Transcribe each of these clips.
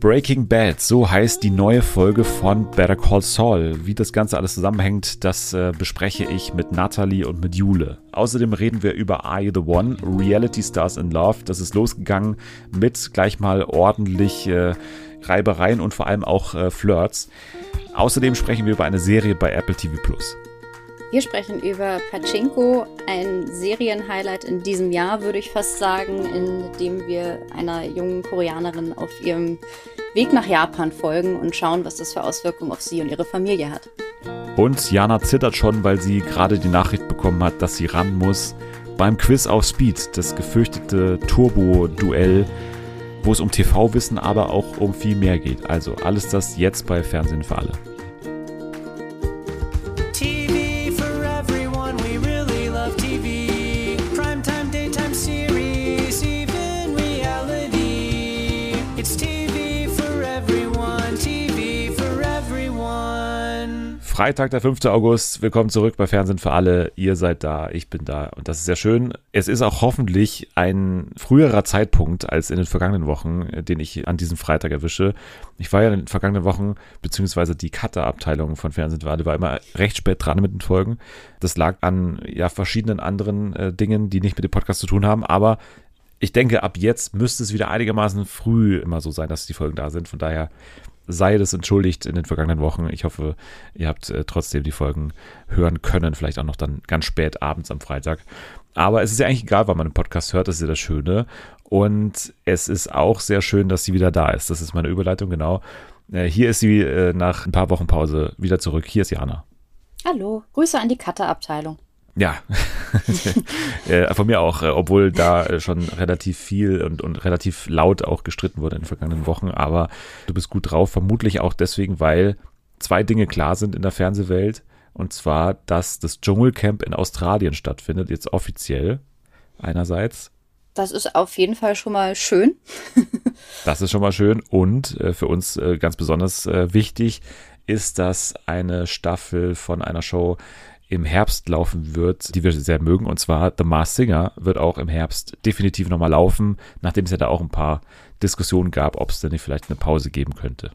Breaking Bad, so heißt die neue Folge von Better Call Saul. Wie das Ganze alles zusammenhängt, das äh, bespreche ich mit Natalie und mit Jule. Außerdem reden wir über Are You the One? Reality Stars in Love. Das ist losgegangen mit gleich mal ordentlich äh, Reibereien und vor allem auch äh, Flirts. Außerdem sprechen wir über eine Serie bei Apple TV Plus. Wir sprechen über Pachinko, ein Serienhighlight in diesem Jahr, würde ich fast sagen, in dem wir einer jungen Koreanerin auf ihrem Weg nach Japan folgen und schauen, was das für Auswirkungen auf sie und ihre Familie hat. Und Jana zittert schon, weil sie gerade die Nachricht bekommen hat, dass sie ran muss beim Quiz auf Speed, das gefürchtete Turbo-Duell, wo es um TV-Wissen, aber auch um viel mehr geht. Also alles das jetzt bei Fernsehen für alle. Freitag, der 5. August. Willkommen zurück bei Fernsehen für alle. Ihr seid da, ich bin da und das ist sehr schön. Es ist auch hoffentlich ein früherer Zeitpunkt als in den vergangenen Wochen, äh, den ich an diesem Freitag erwische. Ich war ja in den vergangenen Wochen, beziehungsweise die Cutter-Abteilung von Fernsehen für alle war immer recht spät dran mit den Folgen. Das lag an ja verschiedenen anderen äh, Dingen, die nicht mit dem Podcast zu tun haben, aber ich denke, ab jetzt müsste es wieder einigermaßen früh immer so sein, dass die Folgen da sind. Von daher sei das entschuldigt in den vergangenen Wochen. Ich hoffe, ihr habt äh, trotzdem die Folgen hören können, vielleicht auch noch dann ganz spät abends am Freitag. Aber es ist ja eigentlich egal, wann man einen Podcast hört, das ist ja das Schöne. Und es ist auch sehr schön, dass sie wieder da ist. Das ist meine Überleitung, genau. Äh, hier ist sie äh, nach ein paar Wochen Pause wieder zurück. Hier ist Jana. Hallo, Grüße an die Cutter-Abteilung. Ja, äh, von mir auch, äh, obwohl da äh, schon relativ viel und, und relativ laut auch gestritten wurde in den vergangenen Wochen. Aber du bist gut drauf, vermutlich auch deswegen, weil zwei Dinge klar sind in der Fernsehwelt. Und zwar, dass das Dschungelcamp in Australien stattfindet, jetzt offiziell einerseits. Das ist auf jeden Fall schon mal schön. das ist schon mal schön. Und äh, für uns äh, ganz besonders äh, wichtig ist, dass eine Staffel von einer Show im Herbst laufen wird, die wir sehr mögen. Und zwar The Mars Singer wird auch im Herbst definitiv nochmal laufen, nachdem es ja da auch ein paar Diskussionen gab, ob es denn nicht vielleicht eine Pause geben könnte.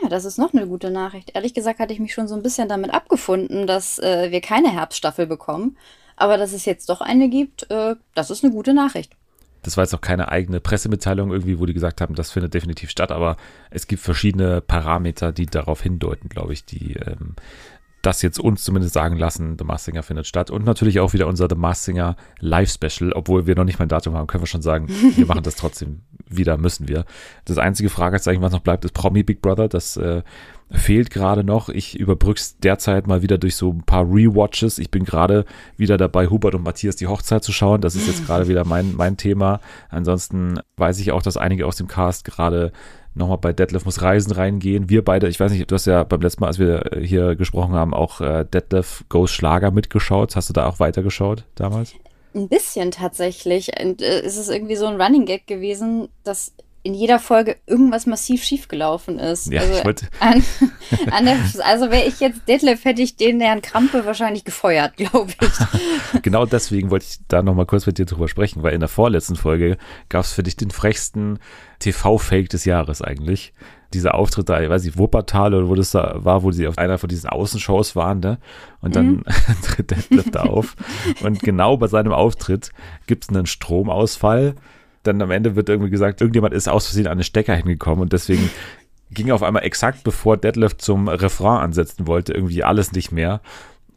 Ja, das ist noch eine gute Nachricht. Ehrlich gesagt hatte ich mich schon so ein bisschen damit abgefunden, dass äh, wir keine Herbststaffel bekommen. Aber dass es jetzt doch eine gibt, äh, das ist eine gute Nachricht. Das war jetzt auch keine eigene Pressemitteilung irgendwie, wo die gesagt haben, das findet definitiv statt, aber es gibt verschiedene Parameter, die darauf hindeuten, glaube ich, die ähm, das jetzt uns zumindest sagen lassen, The Masked Singer findet statt. Und natürlich auch wieder unser The Masked Singer Live Special, obwohl wir noch nicht mein Datum haben, können wir schon sagen, wir machen das trotzdem wieder, müssen wir. Das einzige Fragezeichen, was noch bleibt, ist Promi Big Brother. Das äh, fehlt gerade noch. Ich überbrück's derzeit mal wieder durch so ein paar Rewatches. Ich bin gerade wieder dabei, Hubert und Matthias die Hochzeit zu schauen. Das ist jetzt gerade wieder mein, mein Thema. Ansonsten weiß ich auch, dass einige aus dem Cast gerade nochmal bei Detlef muss Reisen reingehen. Wir beide, ich weiß nicht, du hast ja beim letzten Mal, als wir hier gesprochen haben, auch äh, Detlef Goes Schlager mitgeschaut. Hast du da auch weitergeschaut damals? Ein bisschen tatsächlich. Und, äh, ist es irgendwie so ein Running Gag gewesen, dass in jeder Folge irgendwas massiv schiefgelaufen ist. Ja, also, ich wollte. An, an der, also wäre ich jetzt Detlef, hätte ich den Herrn Krampe wahrscheinlich gefeuert, glaube ich. genau deswegen wollte ich da nochmal kurz mit dir drüber sprechen, weil in der vorletzten Folge gab es für dich den frechsten TV-Fake des Jahres eigentlich. Dieser Auftritt da, ich weiß nicht, Wuppertal oder wo das da war, wo sie auf einer von diesen Außenshows waren, ne? Und dann mhm. tritt Detlef da auf. Und genau bei seinem Auftritt gibt es einen Stromausfall dann am Ende wird irgendwie gesagt, irgendjemand ist aus Versehen an den Stecker hingekommen und deswegen ging auf einmal exakt bevor Deadlift zum Refrain ansetzen wollte, irgendwie alles nicht mehr.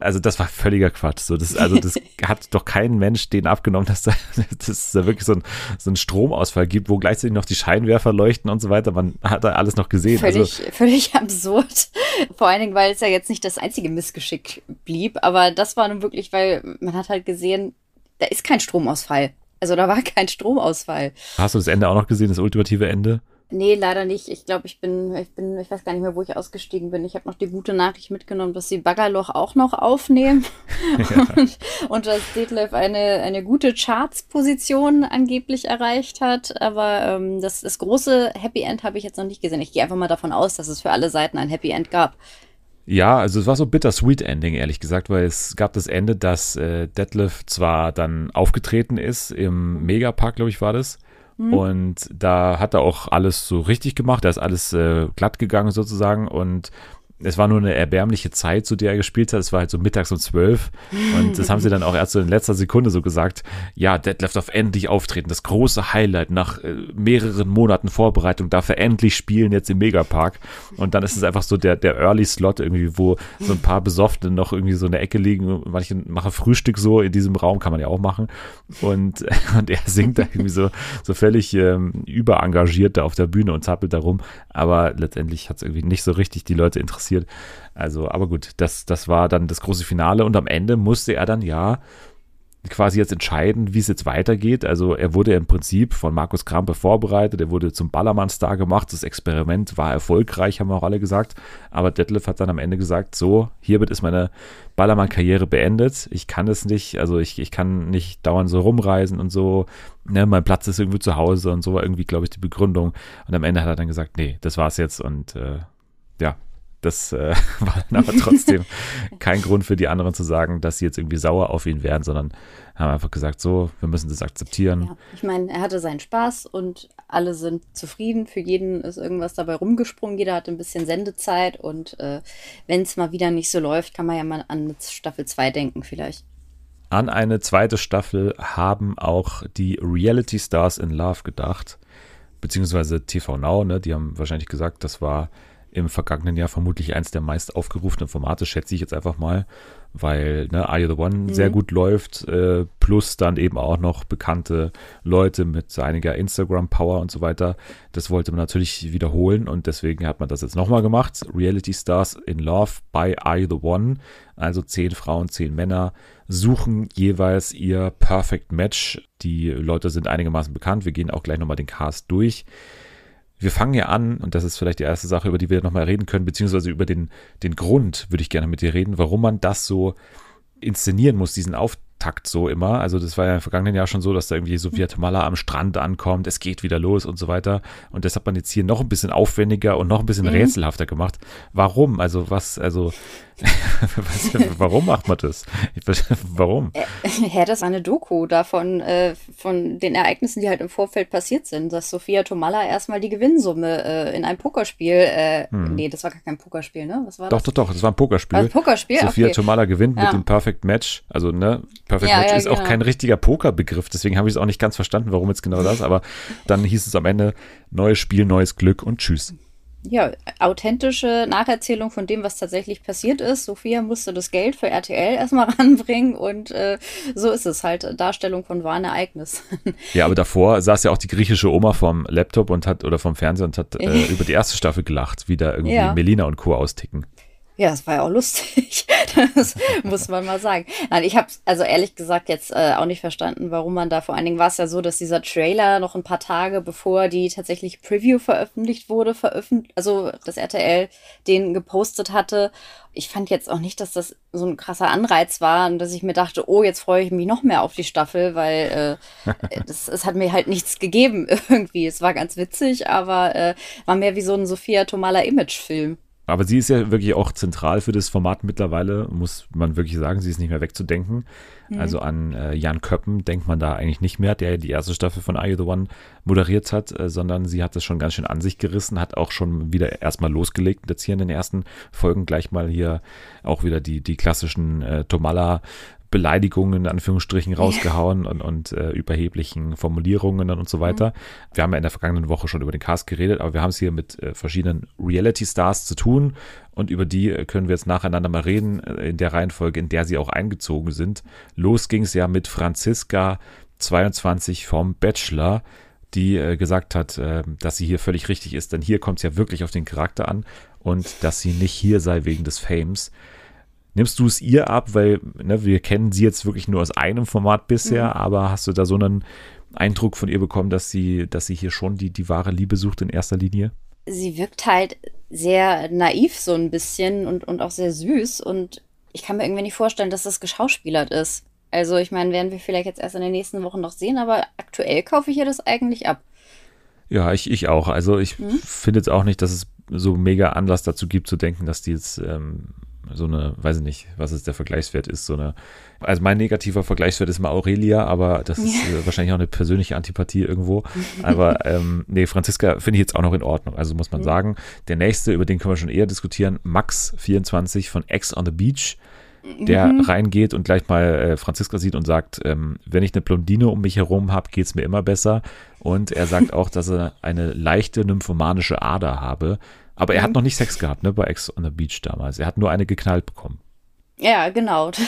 Also das war völliger Quatsch. So, das, also das hat doch kein Mensch den abgenommen, dass da, dass es da wirklich so, ein, so einen Stromausfall gibt, wo gleichzeitig noch die Scheinwerfer leuchten und so weiter. Man hat da alles noch gesehen. Völlig, also, völlig absurd. Vor allen Dingen, weil es ja jetzt nicht das einzige Missgeschick blieb, aber das war nun wirklich, weil man hat halt gesehen, da ist kein Stromausfall. Also da war kein Stromausfall. Hast du das Ende auch noch gesehen, das ultimative Ende? Nee, leider nicht. Ich glaube, ich bin, ich bin, ich weiß gar nicht mehr, wo ich ausgestiegen bin. Ich habe noch die gute Nachricht mitgenommen, dass sie Baggerloch auch noch aufnehmen ja. und, und dass Detlef eine, eine gute Charts-Position angeblich erreicht hat. Aber ähm, das, das große Happy End habe ich jetzt noch nicht gesehen. Ich gehe einfach mal davon aus, dass es für alle Seiten ein Happy End gab. Ja, also es war so bittersweet Ending, ehrlich gesagt, weil es gab das Ende, dass äh, Detlef zwar dann aufgetreten ist im Megapark, glaube ich, war das, Mhm. Und da hat er auch alles so richtig gemacht. Da ist alles äh, glatt gegangen sozusagen. Und es war nur eine erbärmliche Zeit, zu der er gespielt hat. Es war halt so mittags um zwölf. Und das haben sie dann auch erst so in letzter Sekunde so gesagt. Ja, Deadlift darf endlich auftreten. Das große Highlight nach äh, mehreren Monaten Vorbereitung darf er endlich spielen jetzt im Megapark. Und dann ist es einfach so der, der Early Slot irgendwie, wo so ein paar Besoffene noch irgendwie so in der Ecke liegen. Manche machen Frühstück so in diesem Raum, kann man ja auch machen. Und, und er singt da irgendwie so, so völlig ähm, überengagiert da auf der Bühne und zappelt da rum. Aber letztendlich hat es irgendwie nicht so richtig die Leute interessiert passiert. Also, aber gut, das, das war dann das große Finale und am Ende musste er dann ja quasi jetzt entscheiden, wie es jetzt weitergeht. Also er wurde im Prinzip von Markus Krampe vorbereitet, er wurde zum Ballermann-Star gemacht, das Experiment war erfolgreich, haben wir auch alle gesagt, aber Detlef hat dann am Ende gesagt, so, hiermit ist meine Ballermann-Karriere beendet, ich kann es nicht, also ich, ich kann nicht dauernd so rumreisen und so, ne, mein Platz ist irgendwie zu Hause und so war irgendwie, glaube ich, die Begründung und am Ende hat er dann gesagt, nee, das war's jetzt und äh, ja, das äh, war dann aber trotzdem kein Grund für die anderen zu sagen, dass sie jetzt irgendwie sauer auf ihn wären, sondern haben einfach gesagt, so, wir müssen das akzeptieren. Ja, ich meine, er hatte seinen Spaß und alle sind zufrieden. Für jeden ist irgendwas dabei rumgesprungen. Jeder hat ein bisschen Sendezeit und äh, wenn es mal wieder nicht so läuft, kann man ja mal an Staffel 2 denken vielleicht. An eine zweite Staffel haben auch die Reality Stars in Love gedacht, beziehungsweise TV Now, ne? Die haben wahrscheinlich gesagt, das war im vergangenen Jahr vermutlich eins der meist aufgerufenen Formate, schätze ich jetzt einfach mal, weil ne, Are You the One mhm. sehr gut läuft, äh, plus dann eben auch noch bekannte Leute mit einiger Instagram-Power und so weiter. Das wollte man natürlich wiederholen und deswegen hat man das jetzt nochmal gemacht. Reality Stars in Love by Are You the One, also zehn Frauen, zehn Männer suchen jeweils ihr Perfect Match. Die Leute sind einigermaßen bekannt. Wir gehen auch gleich nochmal den Cast durch wir fangen ja an, und das ist vielleicht die erste Sache, über die wir nochmal reden können, beziehungsweise über den, den Grund würde ich gerne mit dir reden, warum man das so inszenieren muss, diesen Auftakt so immer. Also das war ja im vergangenen Jahr schon so, dass da irgendwie Tomala am Strand ankommt, es geht wieder los und so weiter. Und das hat man jetzt hier noch ein bisschen aufwendiger und noch ein bisschen mhm. rätselhafter gemacht. Warum? Also was, also Warum macht man das? Warum? Ja, das ist eine Doku davon, äh, von den Ereignissen, die halt im Vorfeld passiert sind, dass Sophia Tomalla erstmal die Gewinnsumme äh, in einem Pokerspiel, äh, hm. nee, das war gar kein Pokerspiel, ne? Was war doch, das? Doch, doch, das war ein Pokerspiel. Also Pokerspiel? Sophia okay. Tomalla gewinnt ja. mit dem Perfect Match. Also, ne, Perfect ja, Match ist genau. auch kein richtiger Pokerbegriff, deswegen habe ich es auch nicht ganz verstanden, warum jetzt genau das, aber dann hieß es am Ende, neues Spiel, neues Glück und tschüss ja, authentische Nacherzählung von dem, was tatsächlich passiert ist. Sophia musste das Geld für RTL erstmal ranbringen und äh, so ist es halt. Darstellung von wahren Ereignissen. Ja, aber davor saß ja auch die griechische Oma vom Laptop und hat oder vom Fernseher und hat äh, über die erste Staffel gelacht, wie da irgendwie ja. Melina und Co. austicken. Ja, es war ja auch lustig. Das muss man mal sagen. Nein, ich habe also ehrlich gesagt jetzt äh, auch nicht verstanden, warum man da vor allen Dingen war es ja so, dass dieser Trailer noch ein paar Tage bevor die tatsächlich Preview veröffentlicht wurde, veröffentlicht, also das RTL den gepostet hatte. Ich fand jetzt auch nicht, dass das so ein krasser Anreiz war und dass ich mir dachte, oh, jetzt freue ich mich noch mehr auf die Staffel, weil äh, das, es hat mir halt nichts gegeben irgendwie. Es war ganz witzig, aber äh, war mehr wie so ein Sophia Tomala Image-Film. Aber sie ist ja wirklich auch zentral für das Format mittlerweile, muss man wirklich sagen. Sie ist nicht mehr wegzudenken. Mhm. Also an äh, Jan Köppen denkt man da eigentlich nicht mehr, der die erste Staffel von Are You the One moderiert hat, äh, sondern sie hat das schon ganz schön an sich gerissen, hat auch schon wieder erstmal losgelegt. Jetzt hier in den ersten Folgen gleich mal hier auch wieder die, die klassischen äh, Tomala Beleidigungen in Anführungsstrichen rausgehauen und, und äh, überheblichen Formulierungen und so weiter. Mhm. Wir haben ja in der vergangenen Woche schon über den Cast geredet, aber wir haben es hier mit äh, verschiedenen Reality-Stars zu tun und über die äh, können wir jetzt nacheinander mal reden, äh, in der Reihenfolge, in der sie auch eingezogen sind. Los ging es ja mit Franziska 22 vom Bachelor die äh, gesagt hat, äh, dass sie hier völlig richtig ist, denn hier kommt es ja wirklich auf den Charakter an und dass sie nicht hier sei wegen des Fames. Nimmst du es ihr ab, weil ne, wir kennen sie jetzt wirklich nur aus einem Format bisher, mhm. aber hast du da so einen Eindruck von ihr bekommen, dass sie, dass sie hier schon die, die wahre Liebe sucht in erster Linie? Sie wirkt halt sehr naiv so ein bisschen und, und auch sehr süß und ich kann mir irgendwie nicht vorstellen, dass das geschauspielert ist. Also ich meine, werden wir vielleicht jetzt erst in den nächsten Wochen noch sehen, aber aktuell kaufe ich ihr das eigentlich ab. Ja, ich, ich auch. Also ich mhm. finde jetzt auch nicht, dass es so mega Anlass dazu gibt zu denken, dass die jetzt ähm, so eine, weiß ich nicht, was es der Vergleichswert ist, so eine, also mein negativer Vergleichswert ist mal Aurelia, aber das ist ja. Äh, wahrscheinlich auch eine persönliche Antipathie irgendwo. Aber ähm, nee, Franziska finde ich jetzt auch noch in Ordnung. Also muss man mhm. sagen, der nächste, über den können wir schon eher diskutieren, Max 24 von X on the Beach der mhm. reingeht und gleich mal äh, Franziska sieht und sagt, ähm, wenn ich eine Blondine um mich herum habe, geht es mir immer besser. Und er sagt auch, dass er eine leichte nymphomanische Ader habe. Aber er hat mhm. noch nicht Sex gehabt, ne, bei Ex on the Beach damals. Er hat nur eine geknallt bekommen. Ja, genau.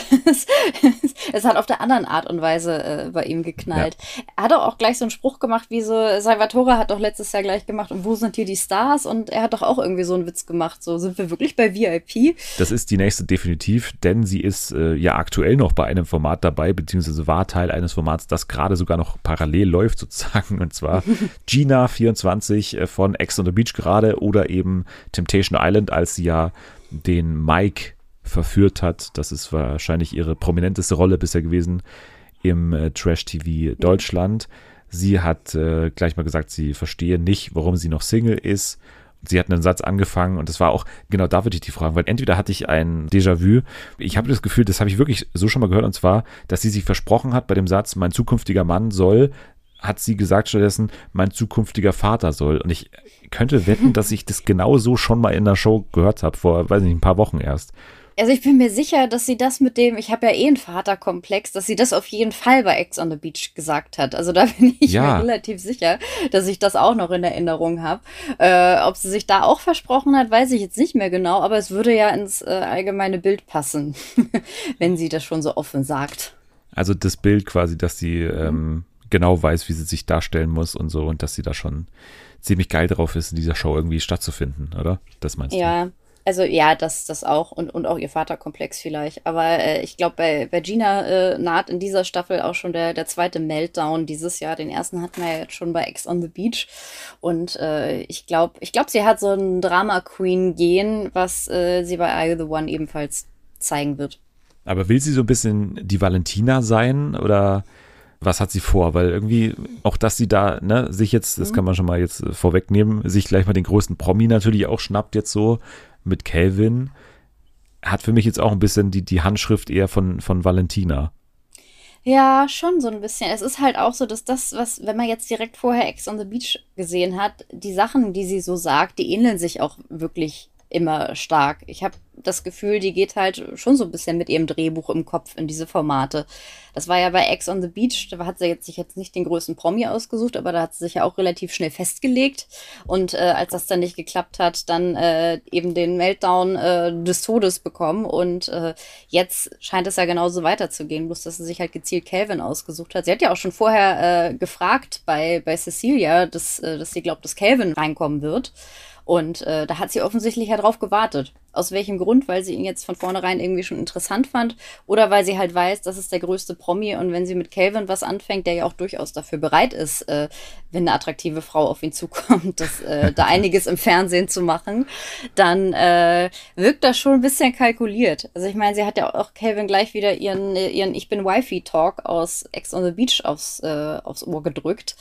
Es hat auf der anderen Art und Weise äh, bei ihm geknallt. Ja. Er hat auch gleich so einen Spruch gemacht, wie so, Salvatore hat doch letztes Jahr gleich gemacht, und wo sind hier die Stars? Und er hat doch auch irgendwie so einen Witz gemacht, so, sind wir wirklich bei VIP? Das ist die nächste definitiv, denn sie ist äh, ja aktuell noch bei einem Format dabei, beziehungsweise war Teil eines Formats, das gerade sogar noch parallel läuft sozusagen, und zwar Gina24 äh, von Ex on the Beach gerade oder eben Temptation Island, als sie ja den Mike verführt hat. Das ist wahrscheinlich ihre prominenteste Rolle bisher gewesen im äh, Trash-TV Deutschland. Sie hat äh, gleich mal gesagt, sie verstehe nicht, warum sie noch Single ist. Sie hat einen Satz angefangen und das war auch, genau da würde ich die fragen, weil entweder hatte ich ein Déjà-vu, ich habe das Gefühl, das habe ich wirklich so schon mal gehört und zwar, dass sie sich versprochen hat bei dem Satz, mein zukünftiger Mann soll, hat sie gesagt stattdessen, mein zukünftiger Vater soll. Und ich könnte wetten, dass ich das genau so schon mal in der Show gehört habe, vor, weiß nicht, ein paar Wochen erst. Also ich bin mir sicher, dass sie das mit dem, ich habe ja eh einen Vaterkomplex, dass sie das auf jeden Fall bei Ex on the Beach gesagt hat. Also da bin ich ja. mir relativ sicher, dass ich das auch noch in Erinnerung habe. Äh, ob sie sich da auch versprochen hat, weiß ich jetzt nicht mehr genau, aber es würde ja ins äh, allgemeine Bild passen, wenn sie das schon so offen sagt. Also das Bild quasi, dass sie ähm, genau weiß, wie sie sich darstellen muss und so und dass sie da schon ziemlich geil drauf ist, in dieser Show irgendwie stattzufinden, oder? Das meinst ja. du? Also ja, das, das auch und, und auch ihr Vaterkomplex vielleicht. Aber äh, ich glaube, bei, bei Gina äh, naht in dieser Staffel auch schon der, der zweite Meltdown dieses Jahr. Den ersten hatten wir ja jetzt schon bei Ex on the Beach. Und äh, ich glaube, ich glaube, sie hat so ein Drama-Queen-Gen, was äh, sie bei Are You the One ebenfalls zeigen wird. Aber will sie so ein bisschen die Valentina sein oder was hat sie vor? Weil irgendwie, auch dass sie da, ne, sich jetzt, das mhm. kann man schon mal jetzt vorwegnehmen, sich gleich mal den größten Promi natürlich auch schnappt jetzt so mit Calvin, hat für mich jetzt auch ein bisschen die, die Handschrift eher von, von Valentina. Ja, schon so ein bisschen. Es ist halt auch so, dass das, was, wenn man jetzt direkt vorher Ex on the Beach gesehen hat, die Sachen, die sie so sagt, die ähneln sich auch wirklich immer stark. Ich habe das Gefühl, die geht halt schon so ein bisschen mit ihrem Drehbuch im Kopf in diese Formate. Das war ja bei Ex on the Beach, da hat sie jetzt sich jetzt nicht den größten Promi ausgesucht, aber da hat sie sich ja auch relativ schnell festgelegt. Und äh, als das dann nicht geklappt hat, dann äh, eben den Meltdown äh, des Todes bekommen. Und äh, jetzt scheint es ja genauso weiterzugehen, bloß dass sie sich halt gezielt Calvin ausgesucht hat. Sie hat ja auch schon vorher äh, gefragt bei, bei Cecilia, dass, äh, dass sie glaubt, dass Calvin reinkommen wird. Und äh, da hat sie offensichtlich ja drauf gewartet. Aus welchem Grund? Weil sie ihn jetzt von vornherein irgendwie schon interessant fand oder weil sie halt weiß, das ist der größte Promi und wenn sie mit Calvin was anfängt, der ja auch durchaus dafür bereit ist, äh, wenn eine attraktive Frau auf ihn zukommt, das, äh, da einiges im Fernsehen zu machen, dann äh, wirkt das schon ein bisschen kalkuliert. Also ich meine, sie hat ja auch Calvin gleich wieder ihren, ihren Ich bin Wifi-Talk aus Ex on the Beach aufs, äh, aufs Ohr gedrückt.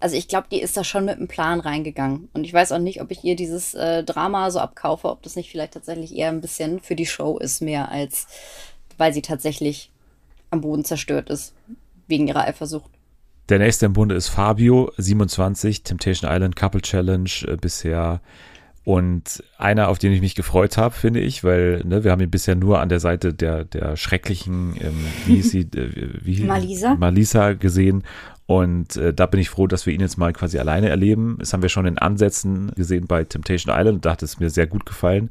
Also ich glaube, die ist da schon mit einem Plan reingegangen. Und ich weiß auch nicht, ob ich ihr dieses äh, Drama so abkaufe, ob das nicht vielleicht tatsächlich eher ein bisschen für die Show ist, mehr als weil sie tatsächlich am Boden zerstört ist, wegen ihrer Eifersucht. Der nächste im Bunde ist Fabio, 27, Temptation Island Couple Challenge äh, bisher. Und einer, auf den ich mich gefreut habe, finde ich, weil ne, wir haben ihn bisher nur an der Seite der, der schrecklichen, ähm, wie sie, äh, wie, Malisa. Malisa gesehen. Und äh, da bin ich froh, dass wir ihn jetzt mal quasi alleine erleben. Das haben wir schon in Ansätzen gesehen bei Temptation Island. Da hat es mir sehr gut gefallen.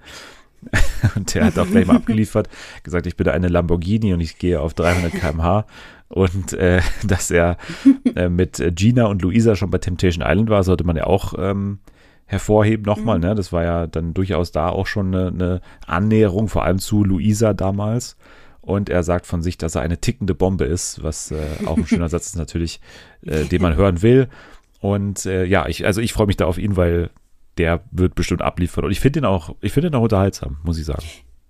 und der hat auch gleich mal abgeliefert, gesagt, ich bin eine Lamborghini und ich gehe auf 300 km/h. Und äh, dass er äh, mit Gina und Luisa schon bei Temptation Island war, sollte man ja auch ähm, hervorheben nochmal. Mhm. Ne? Das war ja dann durchaus da auch schon eine, eine Annäherung, vor allem zu Luisa damals. Und er sagt von sich, dass er eine tickende Bombe ist, was äh, auch ein schöner Satz ist natürlich, äh, den man hören will. Und äh, ja, ich, also ich freue mich da auf ihn, weil der wird bestimmt abliefern. Und ich finde ihn auch, ich finde ihn auch unterhaltsam, muss ich sagen.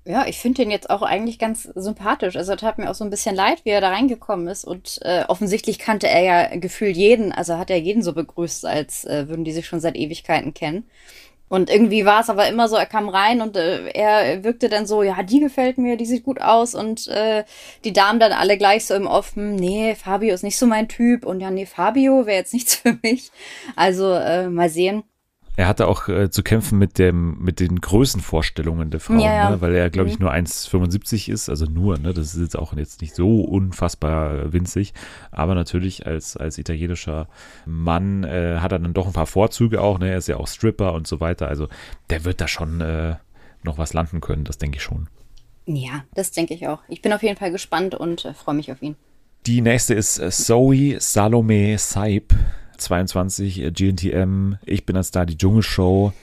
Ja, ich finde ihn jetzt auch eigentlich ganz sympathisch. Also, es hat mir auch so ein bisschen leid, wie er da reingekommen ist. Und äh, offensichtlich kannte er ja gefühlt jeden. Also hat er jeden so begrüßt, als äh, würden die sich schon seit Ewigkeiten kennen. Und irgendwie war es aber immer so, er kam rein und äh, er wirkte dann so, ja, die gefällt mir, die sieht gut aus. Und äh, die Damen dann alle gleich so im Offen, nee, Fabio ist nicht so mein Typ. Und ja, nee, Fabio wäre jetzt nichts für mich. Also äh, mal sehen. Er hatte auch äh, zu kämpfen mit dem mit den Größenvorstellungen der Frauen, Ja. Ne? weil er, glaube ich, Mhm. nur 1,75 ist, also nur, ne? das ist jetzt auch jetzt nicht so unfassbar winzig, aber natürlich als, als italienischer Mann äh, hat er dann doch ein paar Vorzüge auch, ne? er ist ja auch Stripper und so weiter, also der wird da schon äh, noch was landen können, das denke ich schon. Ja, das denke ich auch. Ich bin auf jeden Fall gespannt und äh, freue mich auf ihn. Die nächste ist äh, Zoe Salome Saib, 22, äh, GNTM, Ich bin ein Star, die Dschungelshow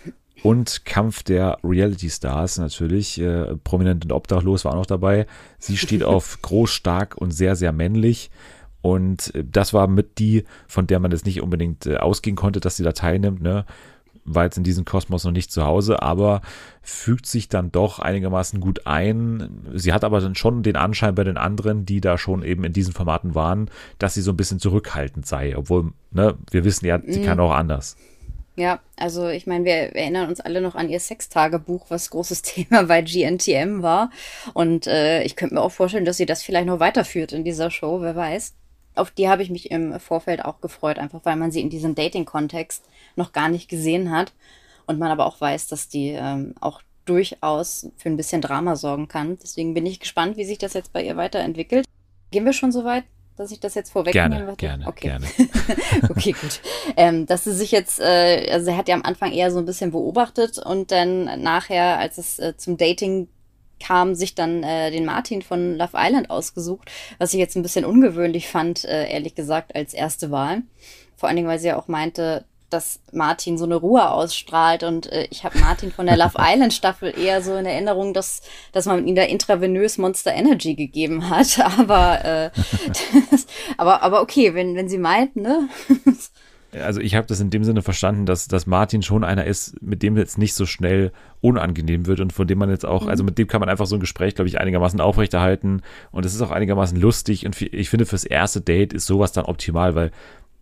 und Kampf der Reality Stars natürlich. Äh, prominent und obdachlos war auch noch dabei. Sie steht auf groß, stark und sehr, sehr männlich. Und äh, das war mit die, von der man jetzt nicht unbedingt äh, ausgehen konnte, dass sie da teilnimmt. Ne? War jetzt in diesem Kosmos noch nicht zu Hause, aber fügt sich dann doch einigermaßen gut ein. Sie hat aber dann schon den Anschein bei den anderen, die da schon eben in diesen Formaten waren, dass sie so ein bisschen zurückhaltend sei. Obwohl, ne, wir wissen ja, sie kann auch anders. Ja, also ich meine, wir erinnern uns alle noch an ihr Sextagebuch, was großes Thema bei GNTM war. Und äh, ich könnte mir auch vorstellen, dass sie das vielleicht noch weiterführt in dieser Show, wer weiß. Auf die habe ich mich im Vorfeld auch gefreut, einfach weil man sie in diesem Dating-Kontext noch gar nicht gesehen hat. Und man aber auch weiß, dass die ähm, auch durchaus für ein bisschen Drama sorgen kann. Deswegen bin ich gespannt, wie sich das jetzt bei ihr weiterentwickelt. Gehen wir schon so weit, dass ich das jetzt vorwegnehmen Gerne, würde? gerne, okay. gerne. okay, gut. Ähm, dass sie sich jetzt, äh, also er hat ja am Anfang eher so ein bisschen beobachtet und dann nachher, als es äh, zum Dating kam, sich dann äh, den Martin von Love Island ausgesucht, was ich jetzt ein bisschen ungewöhnlich fand, äh, ehrlich gesagt, als erste Wahl. Vor allen Dingen, weil sie ja auch meinte, dass Martin so eine Ruhe ausstrahlt und äh, ich habe Martin von der Love Island Staffel eher so in Erinnerung, dass, dass man ihm da intravenös Monster Energy gegeben hat, aber äh, das, aber aber okay, wenn wenn sie meint, ne? Also ich habe das in dem Sinne verstanden, dass, dass Martin schon einer ist, mit dem jetzt nicht so schnell unangenehm wird und von dem man jetzt auch, also mit dem kann man einfach so ein Gespräch, glaube ich, einigermaßen aufrechterhalten. Und es ist auch einigermaßen lustig und ich finde fürs erste Date ist sowas dann optimal, weil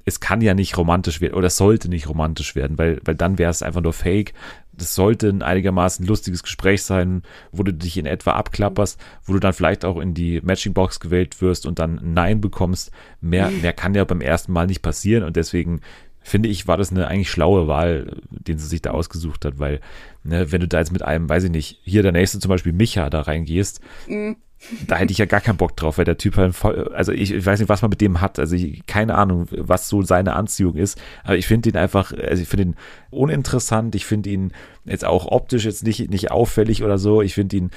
es kann ja nicht romantisch werden oder sollte nicht romantisch werden, weil, weil dann wäre es einfach nur fake. Das sollte ein einigermaßen lustiges Gespräch sein, wo du dich in etwa abklapperst, wo du dann vielleicht auch in die Matching-Box gewählt wirst und dann ein Nein bekommst. Mehr, mehr kann ja beim ersten Mal nicht passieren und deswegen finde ich, war das eine eigentlich schlaue Wahl, den sie sich da ausgesucht hat, weil, ne, wenn du da jetzt mit einem, weiß ich nicht, hier der nächste zum Beispiel Micha da reingehst, da hätte ich ja gar keinen Bock drauf, weil der Typ halt voll, also ich, ich weiß nicht, was man mit dem hat, also ich, keine Ahnung, was so seine Anziehung ist, aber ich finde ihn einfach, also ich finde ihn uninteressant, ich finde ihn jetzt auch optisch jetzt nicht, nicht auffällig oder so, ich finde ihn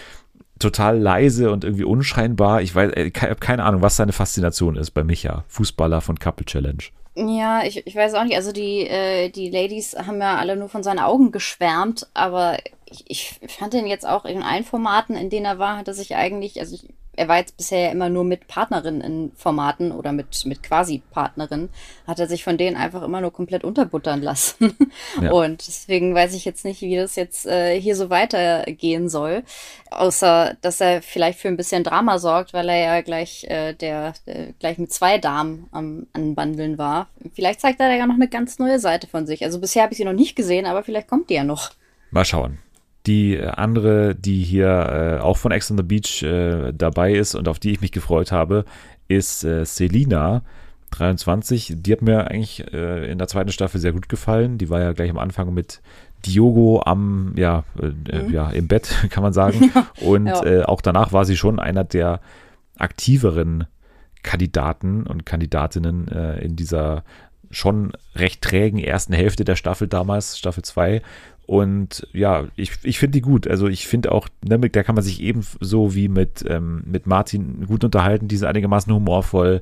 total leise und irgendwie unscheinbar, ich weiß, ich habe keine Ahnung, was seine Faszination ist bei Micha, Fußballer von Couple Challenge. Ja, ich, ich weiß auch nicht. Also die, äh, die Ladies haben ja alle nur von seinen Augen geschwärmt, aber ich, ich fand ihn jetzt auch in allen Formaten, in denen er war, hat er sich eigentlich, also ich, er war jetzt bisher ja immer nur mit Partnerinnen in Formaten oder mit, mit quasi Partnerinnen, hat er sich von denen einfach immer nur komplett unterbuttern lassen. Ja. Und deswegen weiß ich jetzt nicht, wie das jetzt äh, hier so weitergehen soll. Außer, dass er vielleicht für ein bisschen Drama sorgt, weil er ja gleich, äh, der, äh, gleich mit zwei Damen am Anbandeln war. Vielleicht zeigt er da ja noch eine ganz neue Seite von sich. Also bisher habe ich sie noch nicht gesehen, aber vielleicht kommt die ja noch. Mal schauen. Die äh, andere, die hier äh, auch von Ex on the Beach äh, dabei ist und auf die ich mich gefreut habe, ist äh, Selina, 23. Die hat mir eigentlich äh, in der zweiten Staffel sehr gut gefallen. Die war ja gleich am Anfang mit Diogo am, ja, äh, ja im Bett, kann man sagen. Und Ja. auch danach war sie schon einer der aktiveren Kandidaten und Kandidatinnen in dieser schon recht trägen ersten Hälfte der Staffel damals, Staffel 2. Und ja, ich, ich finde die gut. Also ich finde auch, ne, der kann man sich ebenso wie mit, ähm, mit Martin gut unterhalten. Die sind einigermaßen humorvoll.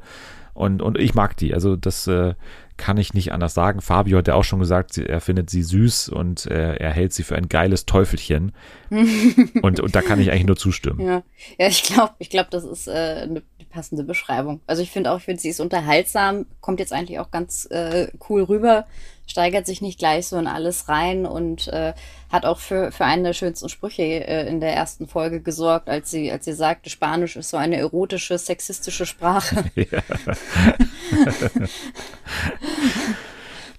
Und, und ich mag die. Also das äh, kann ich nicht anders sagen. Fabio hat ja auch schon gesagt, sie, er findet sie süß und äh, er hält sie für ein geiles Teufelchen. und, und da kann ich eigentlich nur zustimmen. Ja, ja ich glaube, ich glaub, das ist äh, eine passende Beschreibung. Also ich finde auch, ich finde, sie ist unterhaltsam, kommt jetzt eigentlich auch ganz äh, cool rüber, steigert sich nicht gleich so in alles rein und äh, hat auch für, für einen der schönsten Sprüche äh, in der ersten Folge gesorgt, als sie, als sie sagte, Spanisch ist so eine erotische, sexistische Sprache.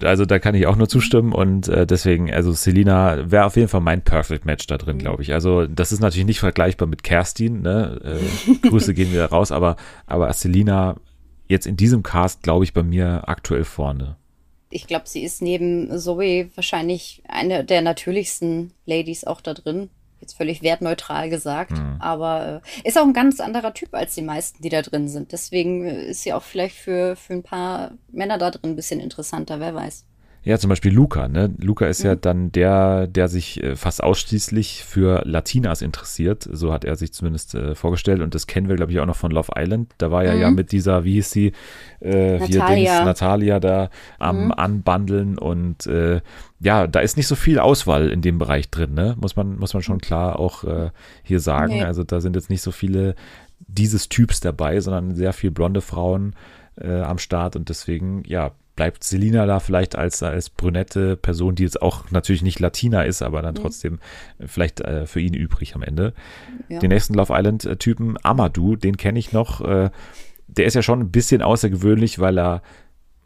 Also da kann ich auch nur zustimmen und äh, deswegen, also Selina wäre auf jeden Fall mein Perfect Match da drin, glaube ich. Also das ist natürlich nicht vergleichbar mit Kerstin, ne? Äh, Grüße gehen wieder raus, aber, aber Selina jetzt in diesem Cast, glaube ich, bei mir aktuell vorne. Ich glaube, sie ist neben Zoe wahrscheinlich eine der natürlichsten Ladies auch da drin. Jetzt völlig wertneutral gesagt, mhm. aber äh, ist auch ein ganz anderer Typ als die meisten, die da drin sind. Deswegen äh, ist sie auch vielleicht für, für ein paar Männer da drin ein bisschen interessanter, wer weiß. Ja, zum Beispiel Luca. Ne? Luca ist mhm. ja dann der, der sich äh, fast ausschließlich für Latinas interessiert. So hat er sich zumindest äh, vorgestellt. Und das kennen wir, glaube ich, auch noch von Love Island. Da war er mhm. ja mit dieser, wie hieß sie, äh, Natalia. Dings, Natalia da am mhm. Anbandeln. Und äh, ja, da ist nicht so viel Auswahl in dem Bereich drin, ne? Muss man, muss man schon klar auch äh, hier sagen. Nee. Also da sind jetzt nicht so viele dieses Typs dabei, sondern sehr viel blonde Frauen äh, am Start. Und deswegen, ja, bleibt Selina da vielleicht als, als brünette Person, die jetzt auch natürlich nicht Latina ist, aber dann mhm. trotzdem vielleicht äh, für ihn übrig am Ende. Ja. Den nächsten Love Island-Typen, Amadou, den kenne ich noch. Äh, der ist ja schon ein bisschen außergewöhnlich, weil er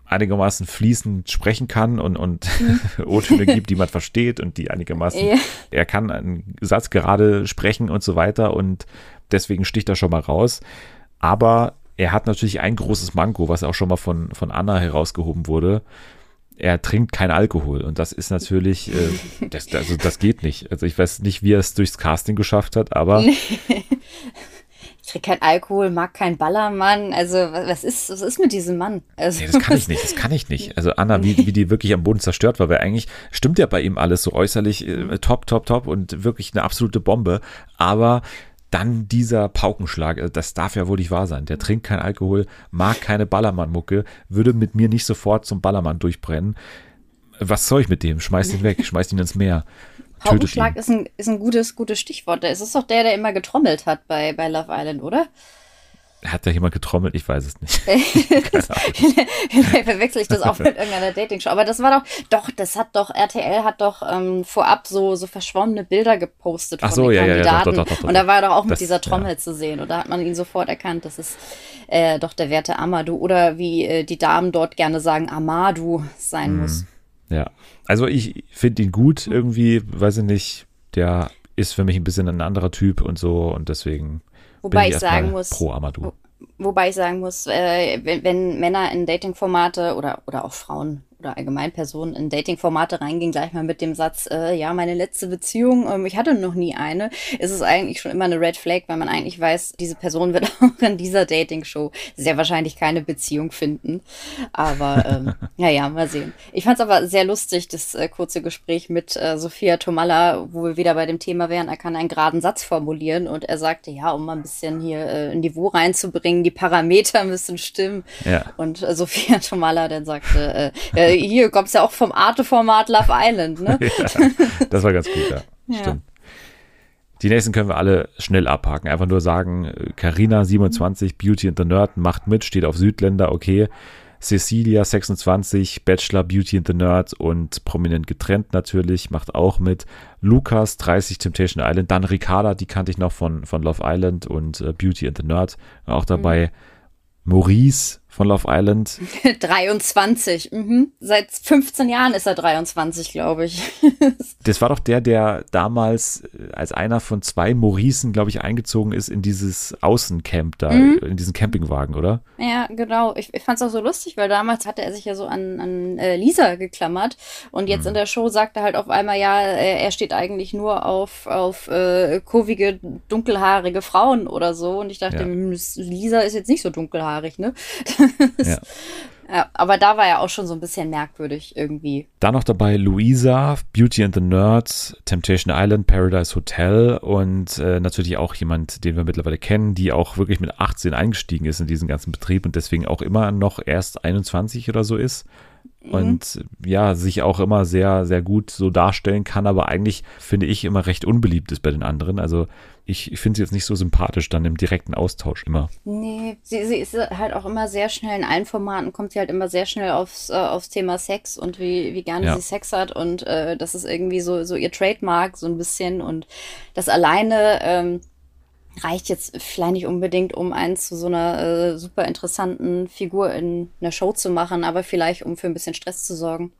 einigermaßen fließend sprechen kann und, und mhm. O-Töne gibt, die man versteht und die einigermaßen, ja. er kann einen Satz gerade sprechen und so weiter und deswegen sticht er schon mal raus. Aber er hat natürlich ein großes Manko, was auch schon mal von, von Anna herausgehoben wurde. Er trinkt kein Alkohol und das ist natürlich, äh, das, also das geht nicht. Also ich weiß nicht, wie er es durchs Casting geschafft hat, aber. ich trinke kein Alkohol, mag kein Ballermann. Also, was ist, was ist mit diesem Mann? Also, nee, das kann ich nicht, das kann ich nicht. Also, Anna, wie, wie die wirklich am Boden zerstört war, weil eigentlich stimmt ja bei ihm alles so äußerlich äh, top, top, top und wirklich eine absolute Bombe. Aber dann dieser Paukenschlag, also das darf ja wohl nicht wahr sein. Der trinkt kein Alkohol, mag keine Ballermann-Mucke, würde mit mir nicht sofort zum Ballermann durchbrennen. Was soll ich mit dem? Schmeiß ihn weg, schmeiß ihn ins Meer. Paukenschlag ist ein, ist ein gutes, gutes Stichwort. Es ist doch der, der immer getrommelt hat bei, bei Love Island, oder? Hat da jemand getrommelt? Ich weiß es nicht. Verwechsel ich das auch mit irgendeiner Dating-Show. Aber das war doch, doch, das hat doch, RTL hat doch ähm, vorab so, so verschwommene Bilder gepostet Ach von so, den ja, Kandidaten. Ja, doch, doch, doch, Und da war er doch auch das, mit dieser Trommel ja. zu sehen. Und da hat man ihn sofort erkannt, das ist äh, doch der werte Amadou. Oder wie äh, die Damen dort gerne sagen, Amadou sein mhm. muss. Ja, also ich finde ihn gut irgendwie, weiß ich nicht, der ist für mich ein bisschen ein anderer Typ und so und deswegen Wobei ich, ich sagen muss, pro Amadou. Wobei ich sagen muss, äh, wenn, wenn Männer in Datingformate oder, oder auch Frauen oder allgemein Personen in Dating-Formate reingehen, gleich mal mit dem Satz, äh, ja, meine letzte Beziehung, ähm, ich hatte noch nie eine, ist es eigentlich schon immer eine Red Flag, weil man eigentlich weiß, diese Person wird auch in dieser Dating-Show sehr wahrscheinlich keine Beziehung finden. Aber ähm, ja, ja, mal sehen. Ich fand es aber sehr lustig, das äh, kurze Gespräch mit äh, Sophia Tomalla, wo wir wieder bei dem Thema wären, er kann einen geraden Satz formulieren und er sagte, ja, um mal ein bisschen hier äh, ein Niveau reinzubringen, die Parameter müssen stimmen. Ja. Und äh, Sophia Tomalla dann sagte, äh, hier kommt es ja auch vom Arte-Format Love Island, ne? ja, das war ganz gut, ja. ja. Stimmt. Die nächsten können wir alle schnell abhaken. Einfach nur sagen, Carina 27, Beauty and the Nerd, macht mit, steht auf Südländer, okay. Cecilia 26, Bachelor Beauty and the Nerd und prominent getrennt natürlich, macht auch mit. Lukas 30, Temptation Island, dann Ricarda, die kannte ich noch von, von Love Island und uh, Beauty and the Nerd, auch dabei. Mhm. Maurice von Love Island. 23. Mhm. Seit 15 Jahren ist er 23, glaube ich. das war doch der, der damals äh, als einer von zwei Mauricen, glaube ich, eingezogen ist in dieses Außencamp da, mhm. in diesen Campingwagen, oder? Ja, genau. Ich, ich fand es auch so lustig, weil damals hatte er sich ja so an, an äh, Lisa geklammert und jetzt mhm. in der Show sagt er halt auf einmal, ja, er steht eigentlich nur auf, auf äh, kurvige, dunkelhaarige Frauen oder so. Und ich dachte, ja. Hm, Lisa ist jetzt nicht so dunkelhaarig, ne? ja. ja. aber da war er auch schon so ein bisschen merkwürdig irgendwie. Da noch dabei Luisa, Beauty and the Nerds, Temptation Island, Paradise Hotel und äh, natürlich auch jemand, den wir mittlerweile kennen, die auch wirklich mit 18 eingestiegen ist in diesen ganzen Betrieb und deswegen auch immer noch erst 21 oder so ist. Mhm. Und ja, sich auch immer sehr, sehr gut so darstellen kann, aber eigentlich finde ich immer recht unbeliebt ist bei den anderen. Also ich, ich finde sie jetzt nicht so sympathisch dann im direkten Austausch immer. Nee, sie, sie ist halt auch immer sehr schnell in allen Formaten, kommt sie halt immer sehr schnell aufs, äh, aufs Thema Sex und wie, wie gerne ja. sie Sex hat und äh, das ist irgendwie so, so ihr Trademark so ein bisschen und das alleine ähm, reicht jetzt vielleicht nicht unbedingt, um einen zu so einer äh, super interessanten Figur in einer Show zu machen, aber vielleicht um für ein bisschen Stress zu sorgen.